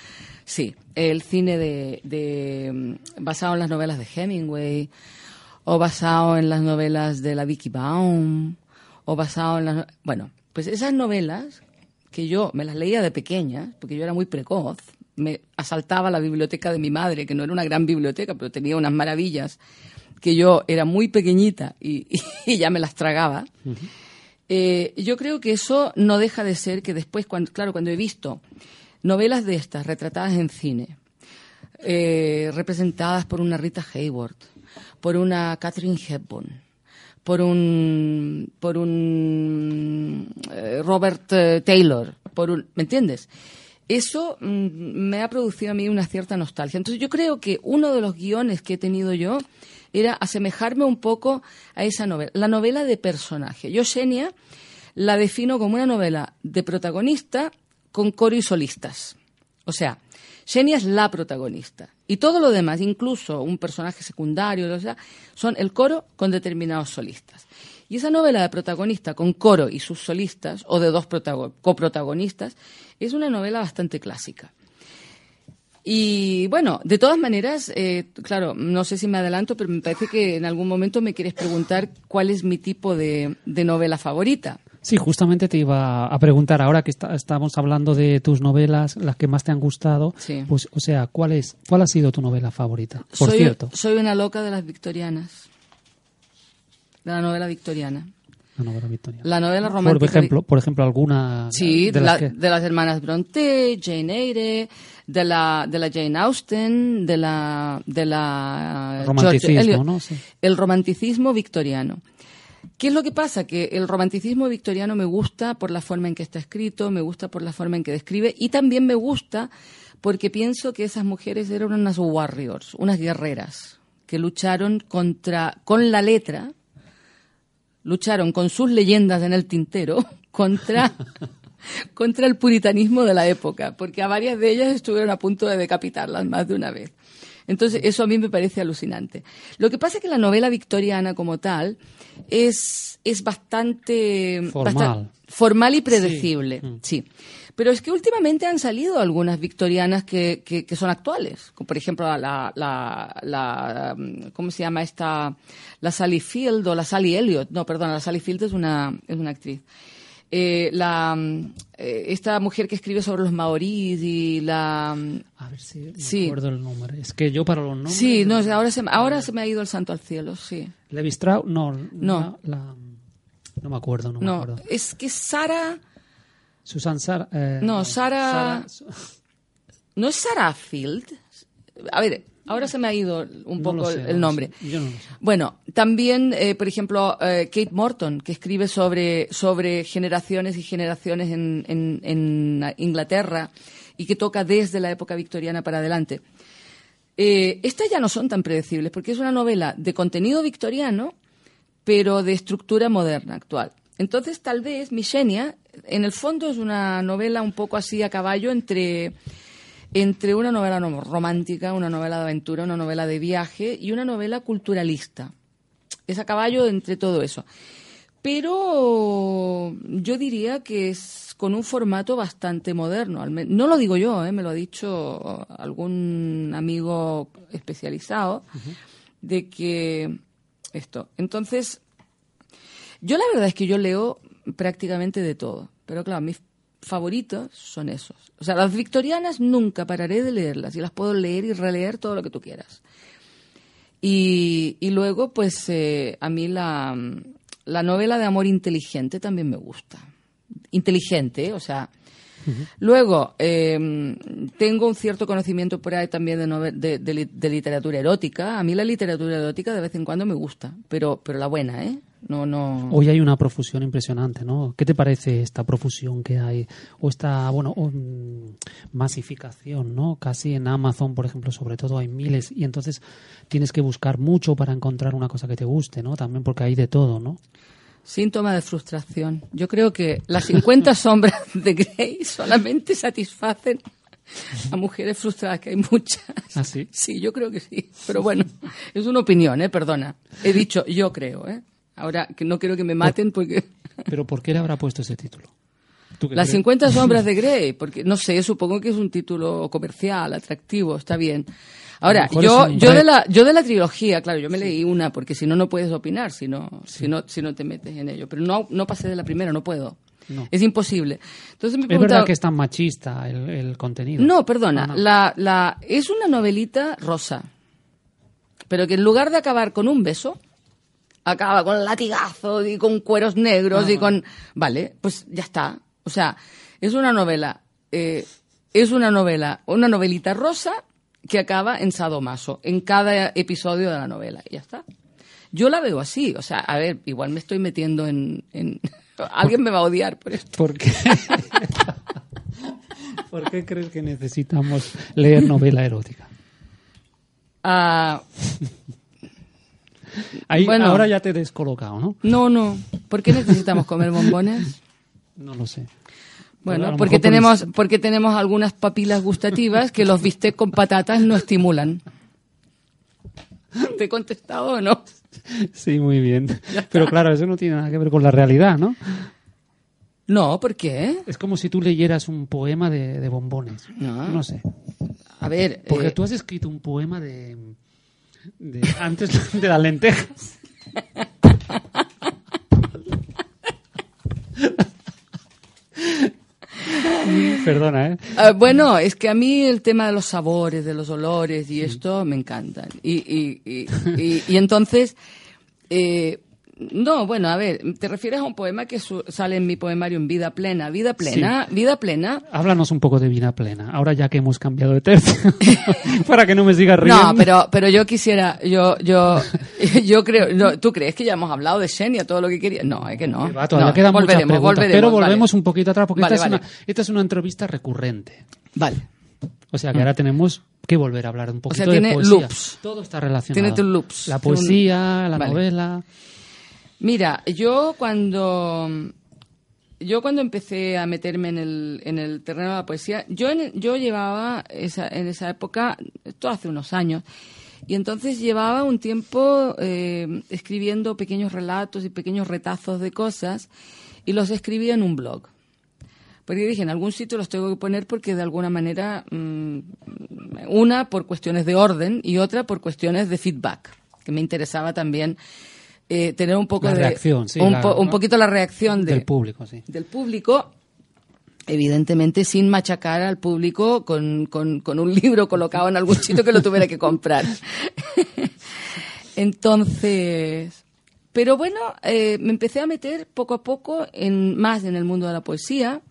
sí, el cine de, mm, basado en las novelas de Hemingway, o basado en las novelas de la Vicky Baum, o basado en las... Bueno, pues esas novelas que yo me las leía de pequeña, porque yo era muy precoz, me asaltaba la biblioteca de mi madre, que no era una gran biblioteca, pero tenía unas maravillas, que yo era muy pequeñita y, ya me las tragaba. Eh, yo creo que eso no deja de ser que después, cuando, claro, cuando he visto novelas de estas retratadas en cine, eh, representadas por una Rita Hayworth, por una Catherine Hepburn, por un, por un eh, Robert Taylor, por un, ¿me entiendes? Eso mm, me ha producido a mí una cierta nostalgia. Entonces yo creo que uno de los guiones que he tenido yo era asemejarme un poco a esa novela, la novela de personaje. Yo, Xenia, la defino como una novela de protagonista con coro y solistas. O sea, Xenia es la protagonista. Y todo lo demás, incluso un personaje secundario, o sea, son el coro con determinados solistas. Y esa novela de protagonista con coro y sus solistas, o de dos coprotagonistas, es una novela bastante clásica. Y bueno, de todas maneras, eh, claro, no sé si me adelanto, pero me parece que en algún momento me quieres preguntar cuál es mi tipo de, novela favorita. Sí, justamente te iba a preguntar ahora que estamos hablando de tus novelas, las que más te han gustado. Pues, o sea, ¿cuál es, cuál ha sido tu novela favorita? Por soy, cierto. Soy una loca de las victorianas, de la novela victoriana. La novela victoriana. La novela romántica. Por ejemplo, por ejemplo alguna. Sí, de, las, de las hermanas Bronte, Jane Eyre, de la, de la Jane Austen, de la. De la romanticismo, ¿no? El romanticismo victoriano. ¿Qué es lo que pasa? Que el romanticismo victoriano me gusta por la forma en que está escrito, me gusta por la forma en que describe y también me gusta porque pienso que esas mujeres eran unas warriors, unas guerreras que lucharon contra, con la letra, lucharon con sus leyendas en el tintero contra, contra el puritanismo de la época, porque a varias de ellas estuvieron a punto de decapitarlas más de una vez. Entonces, eso a mí me parece alucinante. Lo que pasa es que la novela victoriana como tal es, es bastante formal, formal y predecible. sí. Pero es que últimamente han salido algunas victorianas que, que, son actuales. Como por ejemplo, la, la, la, ¿cómo se llama esta? La Sally Field o la Sally Elliot. No, perdón, la Sally Field es una, es una actriz. Eh, la, eh, esta mujer que escribe sobre los maoríes y la... A ver si me acuerdo el nombre. Es que yo para los nombres... Sí, no, ahora se, ahora se me ha ido el santo al cielo, sí. Levi Strauss, no. No. no me acuerdo, no, me acuerdo. es que Sara... Susan Sara. Eh, no, Sara. ¿No es Sara Field? A ver, ahora se me ha ido un poco el, nombre. Yo no lo sé. Bueno, también, eh, por ejemplo, eh, Kate Morton, que escribe sobre, sobre generaciones y generaciones en, en, Inglaterra y que toca desde la época victoriana para adelante. estas ya no son tan predecibles porque es una novela de contenido victoriano, pero de estructura moderna, actual. Entonces, tal vez Mishenia, en el fondo, es una novela un poco así a caballo entre, entre una novela romántica, una novela de aventura, una novela de viaje y una novela culturalista. Es a caballo entre todo eso. Pero yo diría que es con un formato bastante moderno. No lo digo yo, ¿eh? me lo ha dicho algún amigo especializado, de que esto. Entonces, yo la verdad es que yo leo prácticamente de todo, pero claro, favoritos son esos. O sea, las victorianas nunca pararé de leerlas y las puedo leer y releer todo lo que tú quieras. Y, y luego, pues eh, a mí la, la novela de amor inteligente también me gusta. Inteligente, o sea, Luego, eh, tengo un cierto conocimiento por ahí también de, de, literatura erótica. A mí la literatura erótica de vez en cuando me gusta, pero, pero la buena, ¿eh? No, no... Hoy hay una profusión impresionante, ¿no? ¿Qué te parece esta profusión que hay? O esta, bueno, mm, masificación, ¿no? Casi en Amazon, por ejemplo, sobre todo hay miles y entonces tienes que buscar mucho para encontrar una cosa que te guste, ¿no? También porque hay de todo, ¿no? Síntoma de frustración. Yo creo que las 50 sombras de Grey solamente satisfacen a mujeres frustradas, que hay muchas. ¿Ah, sí? Sí, yo creo que sí. Pero bueno, es una opinión, ¿eh? Perdona. He dicho yo creo, ¿eh? Ahora, que no quiero que me maten porque... ¿Pero por qué le habrá puesto ese título? Las 50 sombras de Grey, porque no sé, supongo que es un título comercial, atractivo, está bien. Ahora, yo, yo, de la, yo de la trilogía, claro, yo me leí una, porque si no, no puedes opinar, si no, si no, si no te metes en ello. Pero no, no pasé de la primera, no puedo. Es imposible. Entonces me es verdad que es tan machista el, contenido. No, perdona. La, la, es una novelita rosa. Pero que en lugar de acabar con un beso, acaba con latigazos y con cueros negros y con... Vale, pues ya está. O sea, es una novela... Eh, es una novela, una novelita rosa que acaba en sadomaso, en cada episodio de la novela. Y ya está. Yo la veo así. O sea, a ver, igual me estoy metiendo en... Alguien me va a odiar por esto. ¿Por qué? ¿Por qué crees que necesitamos leer novela erótica? Ah, bueno, ahora ya te he descolocado, ¿no? No, no. ¿Por qué necesitamos comer bombones? No lo sé. Bueno, porque tenemos, porque tenemos algunas papilas gustativas que los bistecs con patatas no estimulan. ¿Te he contestado o no? Sí, muy bien. Pero claro, eso no tiene nada que ver con la realidad, ¿no? No, ¿por qué? Es como si tú leyeras un poema de, bombones. No. no sé. A ver. Porque eh, tú has escrito un poema de. De antes de las lentejas. Perdona, ¿eh? Ah, bueno, es que a mí el tema de los sabores, de los olores y esto me encantan. Y, y, y, y entonces, eh, no, bueno, a ver, te refieres a un poema que sale en mi poemario en Vida Plena. Vida Plena, Vida Plena. Háblanos un poco de Vida Plena, ahora ya que hemos cambiado de tercio, para que no me sigas riendo. No, pero, pero yo quisiera, yo, yo, yo creo, ¿tú crees que ya hemos hablado de Xenia, todo lo que quería? No, es que no. todavía quedan muchas preguntas, pero volvemos un poquito atrás, porque esta, Es una, esta es una entrevista recurrente. Vale. O sea que ahora tenemos que volver a hablar un poquito o sea, tiene de poesía. Loops. Todo está relacionado. Tiene loops. La poesía, la novela. Mira, yo cuando yo cuando empecé a meterme en el, en el terreno de la poesía, yo, yo llevaba esa, en esa época, esto hace unos años, y entonces llevaba un tiempo eh, escribiendo pequeños relatos y pequeños retazos de cosas y los escribía en un blog. Porque dije, en algún sitio los tengo que poner porque de alguna manera, mm, una por cuestiones de orden y otra por cuestiones de feedback, que me interesaba también eh, tener un poco de reacción, sí, un, poquito la reacción del público, sí. del público, evidentemente sin machacar al público con, con, un libro colocado en algún sitio que lo tuviera que comprar. Entonces, pero bueno, eh, me empecé a meter poco a poco en más en el mundo de la poesía.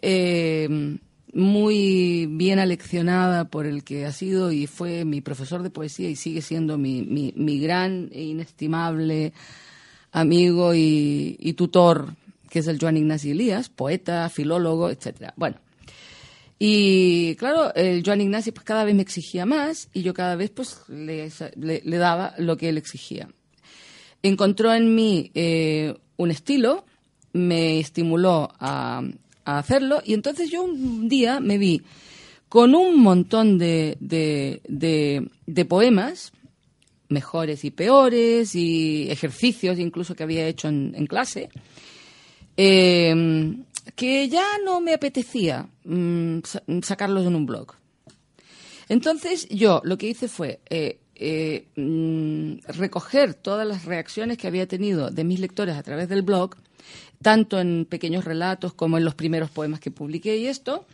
Eh, muy bien aleccionada por el que ha sido y fue mi profesor de poesía y sigue siendo mi, mi, gran e inestimable amigo y, tutor, que es el Joan Ignacio Elías, poeta, filólogo, etcétera. Bueno, y claro, el Joan Ignacio pues cada vez me exigía más y yo cada vez pues le, le, daba lo que él exigía. Encontró en mí eh, un estilo, me estimuló a, a hacerlo. Y entonces yo un día me vi con un montón de, de, poemas, mejores y peores, y ejercicios incluso que había hecho en, clase, em, que ya no me apetecía mm, sacarlos en un blog. Entonces yo lo que hice fue eh, eh, mm, recoger todas las reacciones que había tenido de mis lectores a través del blog tanto en pequeños relatos como en los primeros poemas que publiqué y esto.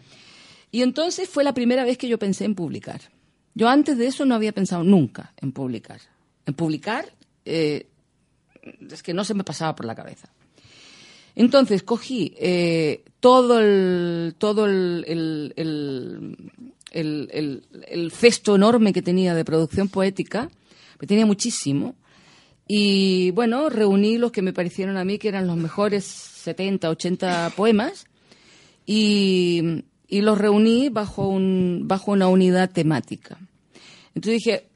Y entonces fue la primera vez que yo pensé en publicar. Yo antes de eso no había pensado nunca en publicar. En publicar eh, es que no se me pasaba por la cabeza. Entonces cogí eh, todo el todo el, el, cesto enorme que tenía de producción poética, que tenía muchísimo, y bueno, reuní los que me parecieron a mí que eran los mejores 70, 80 poemas, y, y los reuní bajo, un, bajo una unidad temática. Entonces dije,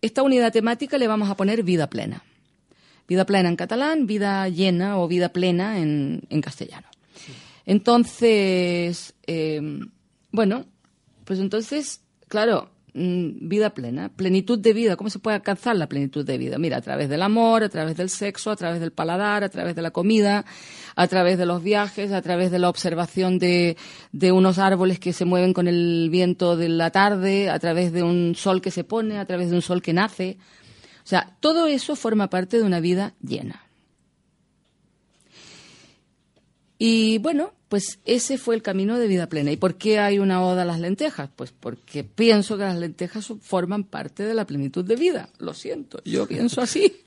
esta unidad temática le vamos a poner vida plena. Vida plena en catalán, vida llena o vida plena en, en castellano. Entonces, eh, bueno, pues entonces, claro, vida plena, plenitud de vida. ¿Cómo se puede alcanzar la plenitud de vida? Mira, a través del amor, a través del sexo, a través del paladar, a través de la comida, a través de los viajes, a través de la observación de, de unos árboles que se mueven con el viento de la tarde, a través de un sol que se pone, a través de un sol que nace. O sea, todo eso forma parte de una vida llena. Y bueno, pues ese fue el camino de vida plena. ¿Y por qué hay una oda a las lentejas? Pues porque pienso que las lentejas forman parte de la plenitud de vida. Lo siento, yo pienso así.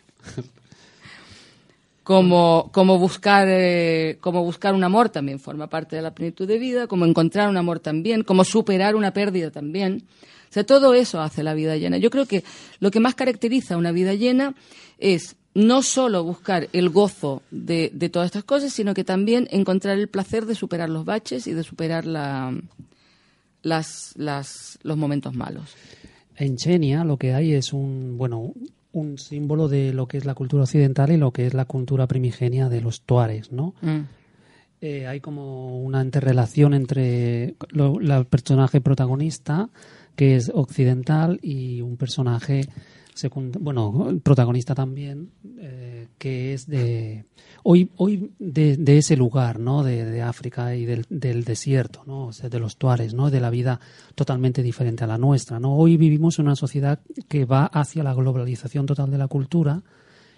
Como, como, buscar, eh, como buscar un amor también forma parte de la plenitud de vida, como encontrar un amor también, como superar una pérdida también. O sea, todo eso hace la vida llena. Yo creo que lo que más caracteriza una vida llena es no solo buscar el gozo de, todas estas cosas, sino que también encontrar el placer de superar los baches y de superar la, las, las, los momentos malos. En Chenia lo que hay es un, bueno, un símbolo de lo que es la cultura occidental y lo que es la cultura primigenia de los tuares, ¿no? Mm. Eh, hay como una interrelación entre el personaje protagonista que es occidental y un personaje bueno, protagonista también, eh, que es de hoy, hoy de, ese lugar, ¿no? De, África y del, desierto, ¿no? de los tuares, ¿no? De la vida totalmente diferente a la nuestra, ¿no? Hoy vivimos en una sociedad que va hacia la globalización total de la cultura.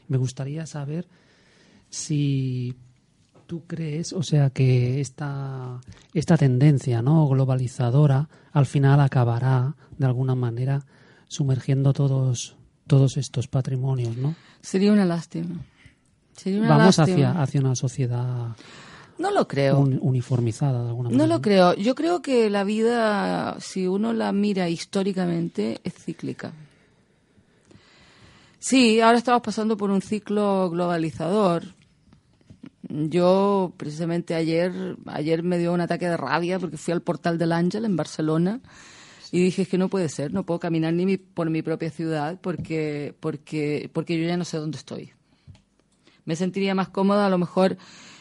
Me gustaría saber si tú crees, o sea, que esta, esta tendencia ¿no? globalizadora al final acabará de alguna manera sumergiendo todos, todos estos patrimonios, ¿no? Sería una lástima. Vamos Hacia, hacia una sociedad no lo creo. uniformizada de alguna manera. No lo creo. Yo creo que la vida, si uno la mira históricamente, es cíclica. Sí, ahora estamos pasando por un ciclo globalizador yo precisamente ayer, ayer me dio un ataque de rabia porque fui al Portal del Ángel en Barcelona y dije es que no puede ser, no puedo caminar ni por mi propia ciudad porque, porque, porque yo ya no sé dónde estoy. Me sentiría más cómoda a lo mejor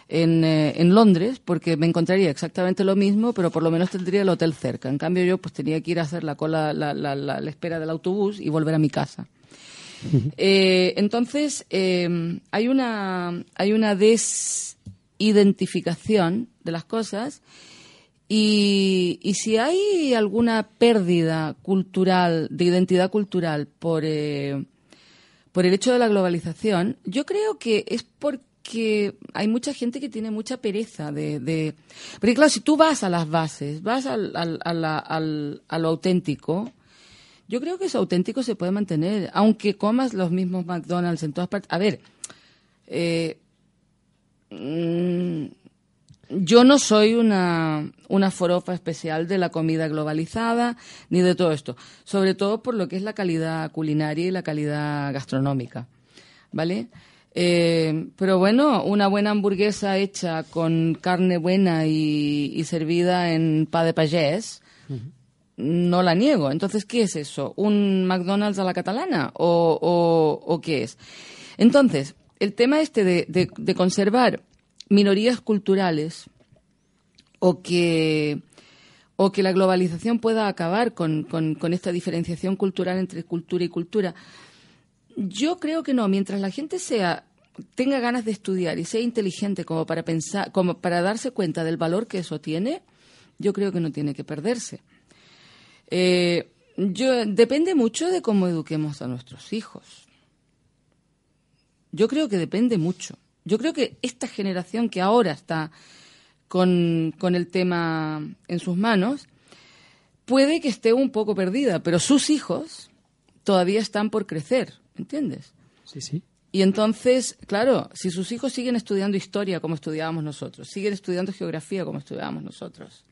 en, eh, en, Londres porque me encontraría exactamente lo mismo, pero por lo menos tendría el hotel cerca. En cambio yo pues tenía que ir a hacer la cola, la, la, la espera del autobús y volver a mi casa. Eh, entonces, eh, hay, una, hay una desidentificación de las cosas y, si hay alguna pérdida cultural, de identidad cultural por, eh, por el hecho de la globalización, yo creo que es porque hay mucha gente que tiene mucha pereza de... de... Porque claro, si tú vas a las bases, vas al, al, al, a lo auténtico, yo creo que eso auténtico se puede mantener, aunque comas los mismos McDonald's en todas partes. A ver, eh, mm, yo no soy una, una forofa especial de la comida globalizada ni de todo esto, sobre todo por lo que es la calidad culinaria y la calidad gastronómica, ¿vale? Eh, pero bueno, una buena hamburguesa hecha con carne buena y, servida en pa de pagés, no la niego. Entonces, ¿qué es eso? ¿Un McDonald's a la catalana? ¿O, qué es? Entonces, el tema este de, conservar minorías culturales o que, o que la globalización pueda acabar con, con, esta diferenciación cultural entre cultura y cultura, yo creo que no. Mientras la gente sea tenga ganas de estudiar y sea inteligente como para pensar, como para darse cuenta del valor que eso tiene, yo creo que no tiene que perderse. Eh, yo, depende mucho de cómo eduquemos a nuestros hijos. Yo creo que depende mucho. Yo creo que esta generación que ahora está con, con el tema en sus manos, puede que esté un poco perdida, pero sus hijos todavía están por crecer, ¿entiendes? Sí, sí. Y entonces, claro, si sus hijos siguen estudiando historia como estudiábamos nosotros, siguen estudiando geografía como estudiábamos nosotros,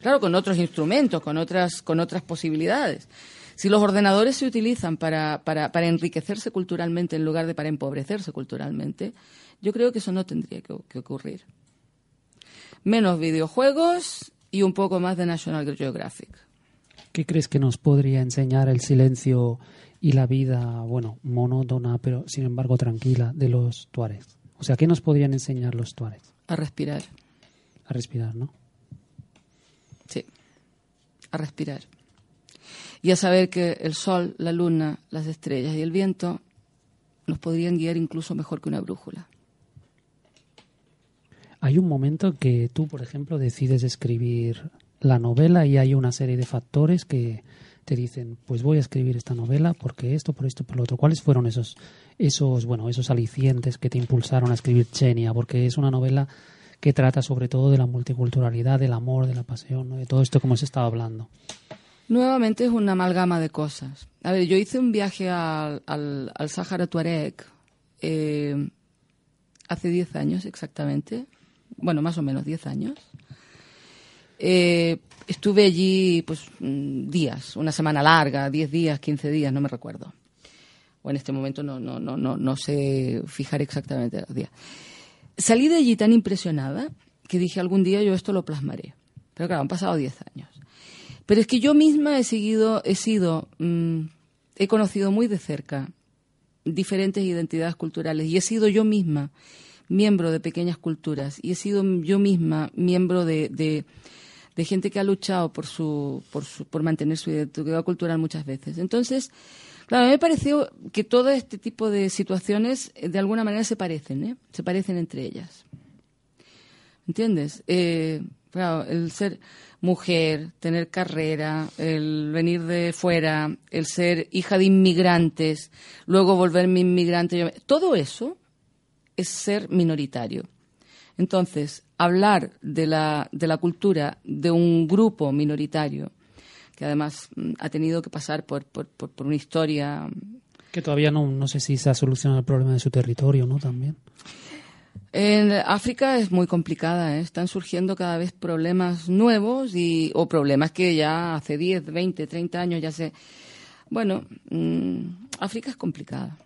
claro, con otros instrumentos, con otras, con otras posibilidades. Si los ordenadores se utilizan para, para, para enriquecerse culturalmente en lugar de para empobrecerse culturalmente, yo creo que eso no tendría que, que ocurrir. Menos videojuegos y un poco más de National Geographic. ¿Qué crees que nos podría enseñar el silencio y la vida, bueno, monótona, pero sin embargo tranquila de los tuaregs? O sea, ¿qué nos podrían enseñar los tuaregs? A respirar. A respirar, ¿no? Sí, a respirar. Y a saber que el sol, la luna, las estrellas y el viento nos podrían guiar incluso mejor que una brújula. Hay un momento que tú, por ejemplo, decides escribir la novela y hay una serie de factores que te dicen, pues voy a escribir esta novela porque esto, por esto, por lo otro. ¿Cuáles fueron esos, esos, bueno, esos alicientes que te impulsaron a escribir Chenia? Porque es una novela que trata sobre todo de la multiculturalidad, del amor, de la pasión, de todo esto como se estaba hablando. Nuevamente es una amalgama de cosas. A ver, yo hice un viaje al, al, al Sáhara Tuareg eh, hace 10 años exactamente, bueno, más o menos 10 años. Eh, estuve allí pues mm, días, una semana larga, 10 días, 15 días, no me recuerdo. O en este momento no, no, no, no, no sé fijar exactamente los días. Salí de allí tan impresionada que dije algún día yo esto lo plasmaré. Pero claro, han pasado 10 años. Pero es que yo misma he seguido, he sido, mmm, he conocido muy de cerca diferentes identidades culturales y he sido yo misma miembro de pequeñas culturas y he sido yo misma miembro de, de, gente que ha luchado por, su, por, su, por mantener su identidad cultural muchas veces. Entonces, claro, a mí me pareció que todo este tipo de situaciones de alguna manera se parecen, ¿eh? se parecen entre ellas. ¿Entiendes? Eh, claro, el ser mujer, tener carrera, el venir de fuera, el ser hija de inmigrantes, luego volverme inmigrante, todo eso es ser minoritario. Entonces, hablar de la, de la cultura de un grupo minoritario, que además mm, ha tenido que pasar por, por, por, por una historia. Que todavía no, no sé si se ha solucionado el problema de su territorio, ¿no? También. En África es muy complicada, ¿eh? están surgiendo cada vez problemas nuevos y, o problemas que ya hace 10, 20, 30 años ya se... Bueno, mmm, África es complicada.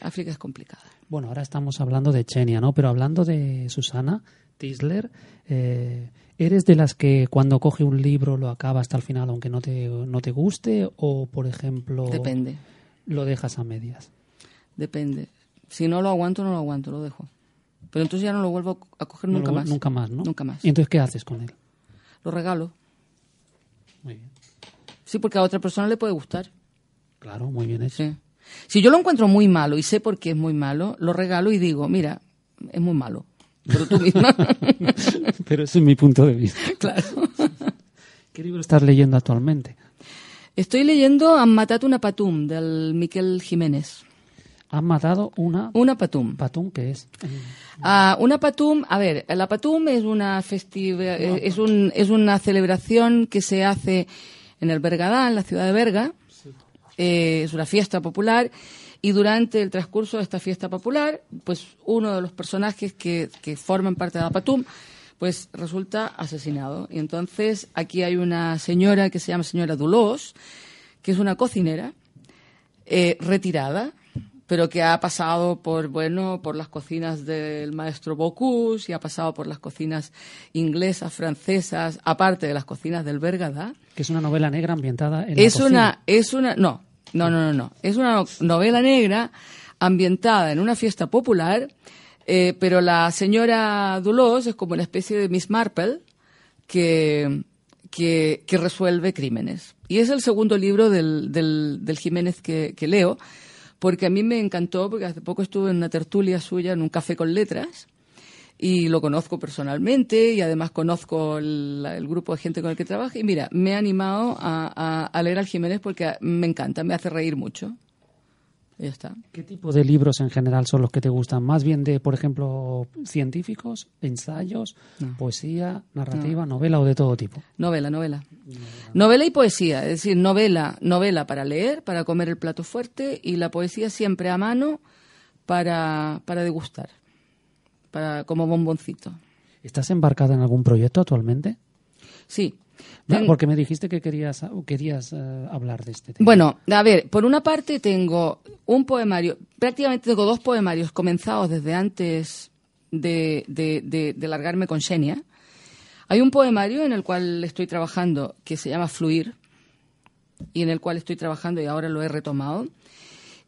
África es complicada. Bueno, ahora estamos hablando de Chenia, ¿no? Pero hablando de Susana Tisler, eh, ¿eres de las que cuando coge un libro lo acaba hasta el final aunque no te, no te guste? ¿O, por ejemplo, Depende. lo dejas a medias? Depende. Si no lo aguanto, no lo aguanto, lo dejo. Pero entonces ya no lo vuelvo a coger No nunca lo- más. Nunca más, ¿no? Nunca más. ¿Y entonces qué haces con él? Lo regalo. Muy bien. Sí, porque a otra persona le puede gustar. Claro, muy bien hecho. Sí. Si yo lo encuentro muy malo y sé por qué es muy malo, lo regalo y digo, mira, es muy malo. Pero tú misma. Pero ese es mi punto de vista. claro. ¿Qué libro estás leyendo actualmente? Estoy leyendo Han matado una patum del Miquel Jiménez. Han matado una Una patum. patún que es. Ah, una patum, a ver, la patum es una festiva, es, un, es una celebración que se hace en el Bergadá, en la ciudad de Berga. Eh, es una fiesta popular y durante el transcurso de esta fiesta popular, pues uno de los personajes que, que forman parte de la patum, pues resulta asesinado. Y entonces aquí hay una señora que se llama señora Dulós, que es una cocinera eh, retirada, pero que ha pasado por bueno por las cocinas del maestro Bocuse y ha pasado por las cocinas inglesas, francesas, aparte de las cocinas del Bergadá. Que es una novela negra ambientada en la Es cocina. una es una no, no, no, no, no, es una novela negra ambientada en una fiesta popular, eh, pero la señora Dulós es como una especie de Miss Marple que que, resuelve crímenes. Y es el segundo libro del, del, del Jiménez que, que leo, porque a mí me encantó, porque hace poco estuve en una tertulia suya en un café con letras y lo conozco personalmente y además conozco el, el grupo de gente con el que trabaja y mira, me he animado a, a, a leer al Jiménez porque me encanta, me hace reír mucho. Ya está. ¿Qué tipo de libros en general son los que te gustan? ¿Más bien de, por ejemplo, científicos, ensayos, poesía, narrativa, novela o de todo tipo? Novela, novela. Novela y poesía, es decir, novela, novela para leer, para comer el plato fuerte y la poesía siempre a mano para, para degustar, para como bomboncito. ¿Estás embarcada en algún proyecto actualmente? Sí. No, Ten- porque me dijiste que querías, querías eh, hablar de este tema. Bueno, a ver, por una parte tengo un poemario, prácticamente tengo dos poemarios comenzados desde antes de, de- de- de largarme con Xenia. Hay un poemario en el cual estoy trabajando que se llama Fluir y en el cual estoy trabajando y ahora lo he retomado.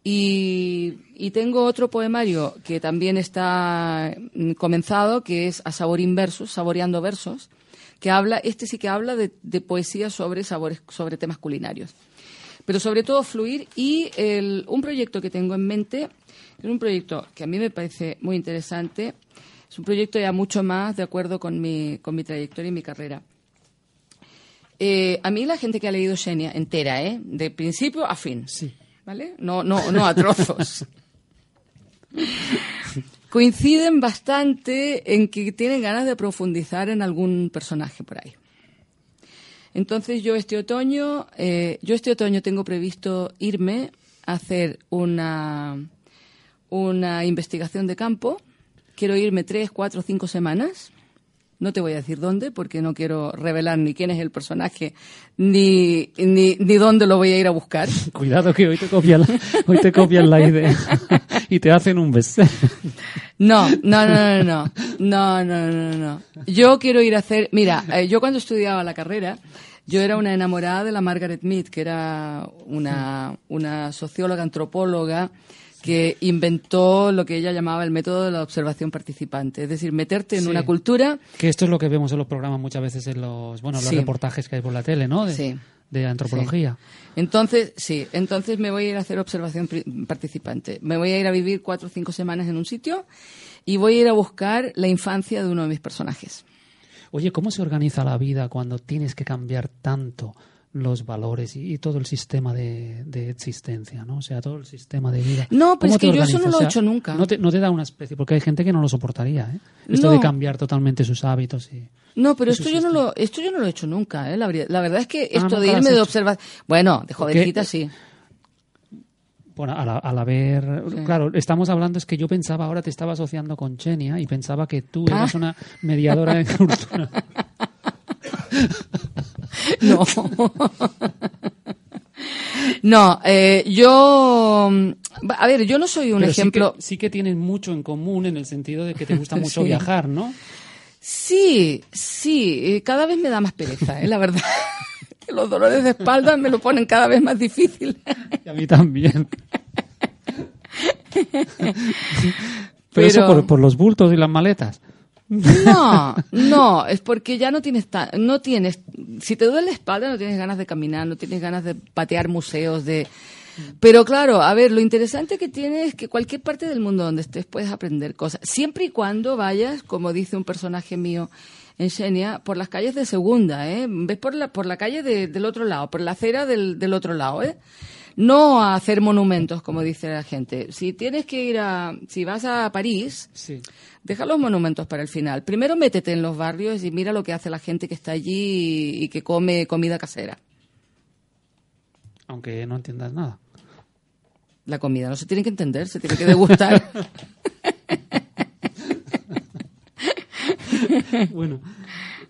Y, tengo otro poemario que también está mm, comenzado, que es A Sabor Inversos, Saboreando Versos, que habla, este sí que habla de, de poesía sobre sabores, sobre temas culinarios. Pero sobre todo fluir y un proyecto que tengo en mente, es un proyecto que a mí me parece muy interesante, es un proyecto ya mucho más de acuerdo con mi, con mi trayectoria y mi carrera. Eh, a mí la gente que ha leído Xenia entera, ¿eh? de principio a fin, Sí. ¿Vale? No, no, no a trozos. Coinciden bastante en que tienen ganas de profundizar en algún personaje por ahí. Entonces yo este otoño, eh, yo este otoño tengo previsto irme a hacer una, una investigación de campo. Quiero irme tres, cuatro, cinco semanas. No te voy a decir dónde, porque no quiero revelar ni quién es el personaje, ni, ni, ni dónde lo voy a ir a buscar. Cuidado que hoy te copian la, hoy te copian la idea y te hacen un beso. No, no, no, no, no, no, no, no, no. Yo quiero ir a hacer, mira, eh, yo cuando estudiaba la carrera, yo era una enamorada de la Margaret Mead, que era una, una socióloga, antropóloga, que inventó lo que ella llamaba el método de la observación participante, es decir, meterte en Sí. una cultura Que esto es lo que vemos en los programas muchas veces en los, bueno, los Sí. reportajes que hay por la tele, ¿no? De, Sí. de antropología. Entonces, sí, entonces me voy a ir a hacer observación participante. Me voy a ir a vivir cuatro o cinco semanas en un sitio y voy a ir a buscar la infancia de uno de mis personajes. Oye, ¿cómo se organiza la vida cuando tienes que cambiar tanto los valores y, y todo el sistema de, de existencia, ¿no? O sea, todo el sistema de vida. No, pero ¿Cómo es que yo eso no lo he hecho nunca. No te, no te da una especie, porque hay gente que no lo soportaría, ¿eh? Esto No. de cambiar totalmente sus hábitos y... No, pero esto yo no lo, esto yo no lo he hecho nunca, ¿eh? La, la verdad es que Ah, esto de irme de observar, bueno, de Porque- jovencita sí. Bueno, al, al haber... Claro, estamos hablando, es que yo pensaba, ahora te estaba asociando con Chenia y pensaba que tú eras Ah. una mediadora de cultura. No. no, eh, yo, mm, a ver, yo no soy un Pero sí ejemplo. que- Sí que, tienen mucho en común en el sentido de que te gusta mucho Sí. viajar, ¿no? Sí, sí, cada vez me da más pereza, ¿eh? la verdad. Los dolores de espalda me lo ponen cada vez más difícil. Y a mí también. Pero, Pero- eso por, por los bultos y las maletas. No, no, es porque ya no tienes, ta- no tienes, si te duele la espalda no tienes ganas de caminar, no tienes ganas de patear museos, de... Pero claro, a ver, lo interesante que tiene es que cualquier parte del mundo donde estés puedes aprender cosas, siempre y cuando vayas, como dice un personaje mío en Xenia, por las calles de segunda, ¿eh? Ves por la, por la calle de- del otro lado, por la acera del, del otro lado, ¿eh? No a hacer monumentos, como dice la gente. Si tienes que ir a, si vas a París, Sí. Deja los monumentos para el final. Primero métete en los barrios y mira lo que hace la gente que está allí y, y que come comida casera. Aunque no entiendas nada. La comida no se tiene que entender, se tiene que degustar. Bueno,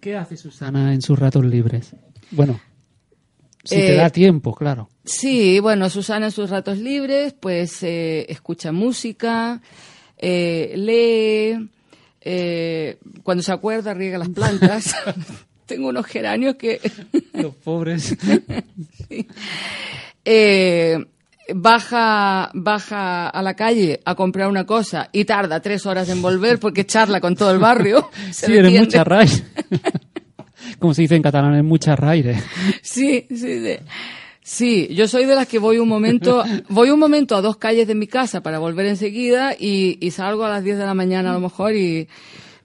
¿qué hace Susana en sus ratos libres? Bueno, si te Eh, da tiempo, claro. sí, bueno, Susana en sus ratos libres, pues eh, escucha música, eh, lee, eh, cuando se acuerda riega las plantas. Tengo unos geranios que Los pobres. eh, baja, baja a la calle a comprar una cosa y tarda tres horas en volver porque charla con todo el barrio. ¿se sí, eres mucha raire. Como se dice en catalán, es mucha raire. Sí, sí, de- sí, yo soy de las que voy un momento, voy un momento a dos calles de mi casa para volver enseguida y, y salgo a las 10 de la mañana a lo mejor y,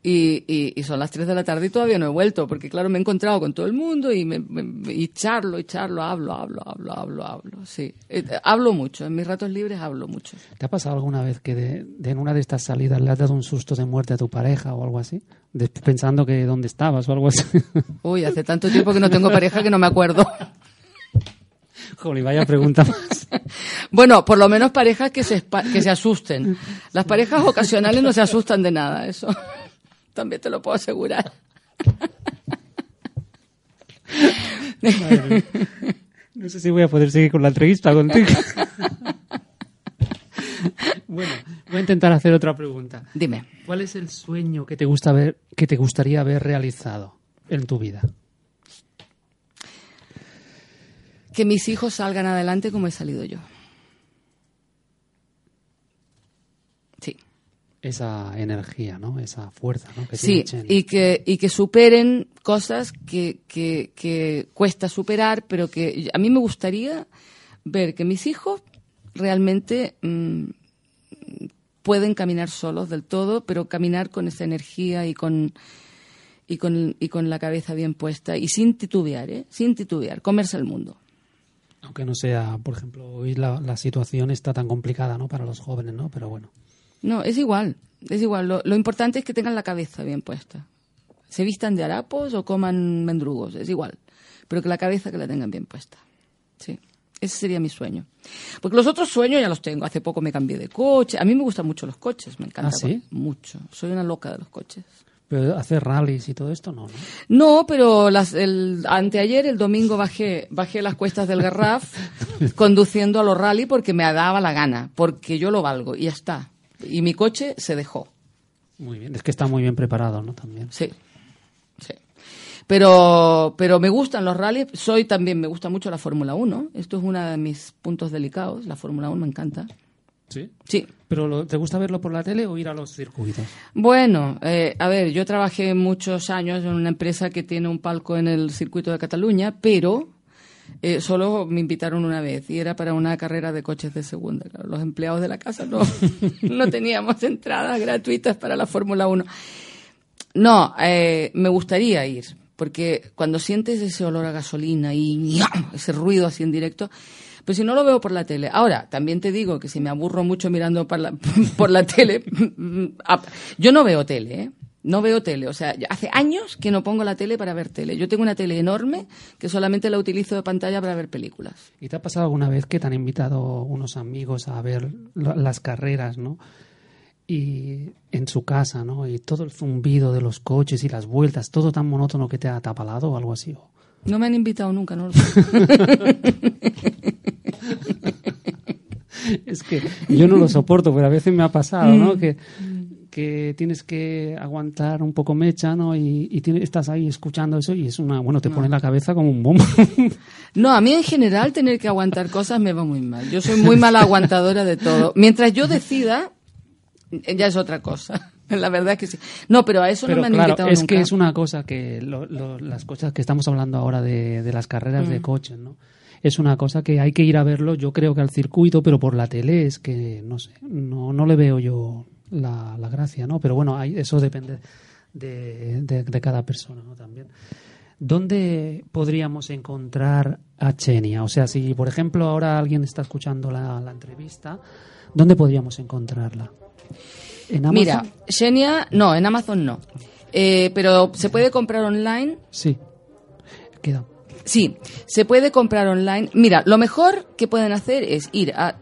Y, y, y son las 3 de la tarde y todavía no he vuelto, porque claro, me he encontrado con todo el mundo y, me, me- y charlo y charlo, hablo, hablo, hablo, hablo, hablo, sí. Eh, hablo mucho, en mis ratos libres hablo mucho. ¿Te ha pasado alguna vez que de, de en una de estas salidas le has dado un susto de muerte a tu pareja o algo así? Pensando que dónde estabas o algo así. Uy, hace tanto tiempo que no tengo pareja que no me acuerdo. Jolly, vaya pregunta más. Bueno, por lo menos parejas que se, que se asusten. Las parejas ocasionales no se asustan de nada, eso también te lo puedo asegurar. No sé si voy a poder seguir con la entrevista contigo. bueno, voy a intentar hacer otra pregunta. Dime. ¿Cuál es el sueño que te gusta ver, que te gustaría haber realizado en tu vida? Que mis hijos salgan adelante como he salido yo. Sí. Esa energía, ¿no? Esa fuerza, ¿no? Que Sí, y que, y que superen cosas que, que, que cuesta superar, pero que a mí me gustaría ver que mis hijos realmente mm, pueden caminar solos del todo, pero caminar con esa energía y con, y con, y con la cabeza bien puesta y sin titubear, ¿eh? Sin titubear, comerse el mundo. Aunque no sea, por ejemplo, hoy la, la situación está tan complicada, ¿no? Para los jóvenes, ¿no? Pero bueno. No, es igual, es igual. Lo, lo importante es que tengan la cabeza bien puesta. Se vistan de harapos o coman mendrugos, es igual. Pero que la cabeza que la tengan bien puesta. Sí, ese sería mi sueño. Porque los otros sueños ya los tengo. Hace poco me cambié de coche. A mí me gustan mucho los coches, me encanta. ¿Ah, sí? Mucho. Soy una loca de los coches. Pero hacer rallies y todo esto, no, ¿no? No, pero las, el, anteayer, el domingo, bajé, bajé las cuestas del Garraf conduciendo a los rally porque me daba la gana, porque yo lo valgo y ya está. Y mi coche se dejó. Muy bien. Es que está muy bien preparado, ¿no? También. Sí, sí. Pero, pero me gustan los rallies. Soy también, me gusta mucho la Fórmula 1. Esto es uno de mis puntos delicados. La Fórmula 1 me encanta. Sí. Sí. ¿Pero lo- te gusta verlo por la tele o ir a los circuitos? Bueno, eh, a ver, yo trabajé muchos años en una empresa que tiene un palco en el circuito de Cataluña, pero eh, solo me invitaron una vez y era para una carrera de coches de segunda. Claro, los empleados de la casa no, no teníamos entradas gratuitas para la Fórmula 1. No, eh, me gustaría ir, porque cuando sientes ese olor a gasolina y ese ruido así en directo, pues si no lo veo por la tele. Ahora, también te digo que si me aburro mucho mirando por la, tele, yo no veo tele, ¿eh? No veo tele, o sea, hace años que no pongo la tele para ver tele. Yo tengo una tele enorme que solamente la utilizo de pantalla para ver películas. ¿Y te ha pasado alguna vez que te han invitado unos amigos a ver la- las carreras, ¿no? Y en su casa, ¿no? Y todo el zumbido de los coches y las vueltas, todo tan monótono que te ha tapalado o algo así. No me han invitado nunca, no. Es que yo no lo soporto, pero a veces me ha pasado, Mm. ¿no? Que, que tienes que aguantar un poco mecha, ¿no? Y, y tiene- estás ahí escuchando eso y es una, bueno, te pone la cabeza como un bombo. No, a mí en general tener que aguantar cosas me va muy mal. Yo soy muy mala aguantadora de todo. Mientras yo decida, ya es otra cosa. La verdad es que sí. No, pero a eso Pero no me han claro, invitado es nunca. que es una cosa que lo- lo- las cosas que estamos hablando ahora de, de las carreras Mm. de coches, ¿no? Es una cosa que hay que ir a verlo, yo creo que al circuito, pero por la tele es que, no sé, no, no le veo yo la, la gracia, ¿no? Pero bueno, hay- eso depende de, de- de cada persona, ¿no? También. ¿Dónde podríamos encontrar a Chenia? O sea, si por ejemplo ahora alguien está escuchando la, la entrevista, ¿dónde podríamos encontrarla? ¿En Amazon? Mira, Xenia, no, en Amazon no. Eh, pero se puede comprar online. Sí. Queda. Sí, se puede comprar online. Mira, lo mejor que pueden hacer es ir a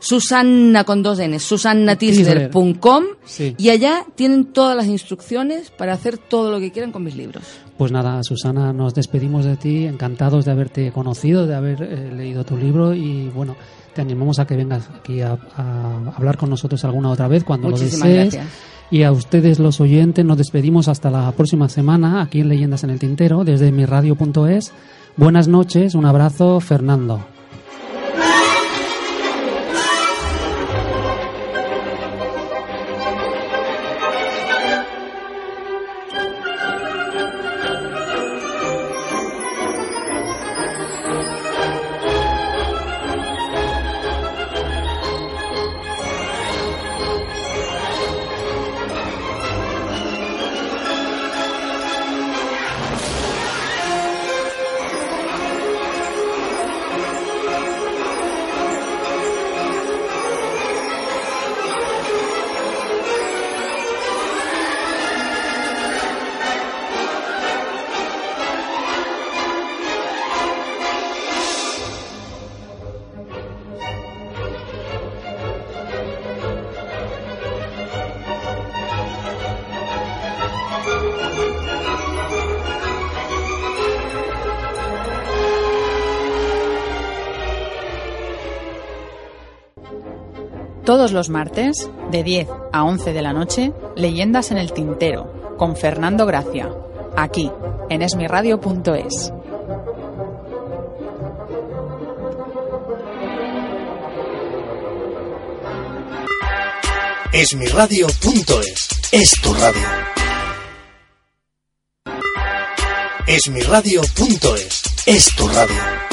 www.susanna con dos n, susannatisler.com Sí. y allá tienen todas las instrucciones para hacer todo lo que quieran con mis libros. Pues nada, Susana, nos despedimos de ti, encantados de haberte conocido, de haber eh, leído tu libro y bueno, te animamos a que vengas aquí a, a hablar con nosotros alguna otra vez cuando Muchísimas lo desees. gracias. Y a ustedes los oyentes nos despedimos hasta la próxima semana aquí en Leyendas en el Tintero desde miradio.es. Buenas noches, un abrazo, Fernando. Los martes, de 10 a 11 de la noche, Leyendas en el Tintero, con Fernando Gracia, aquí, en esmiradio.es. Esmiradio.es es tu radio. Esmiradio.es es tu radio.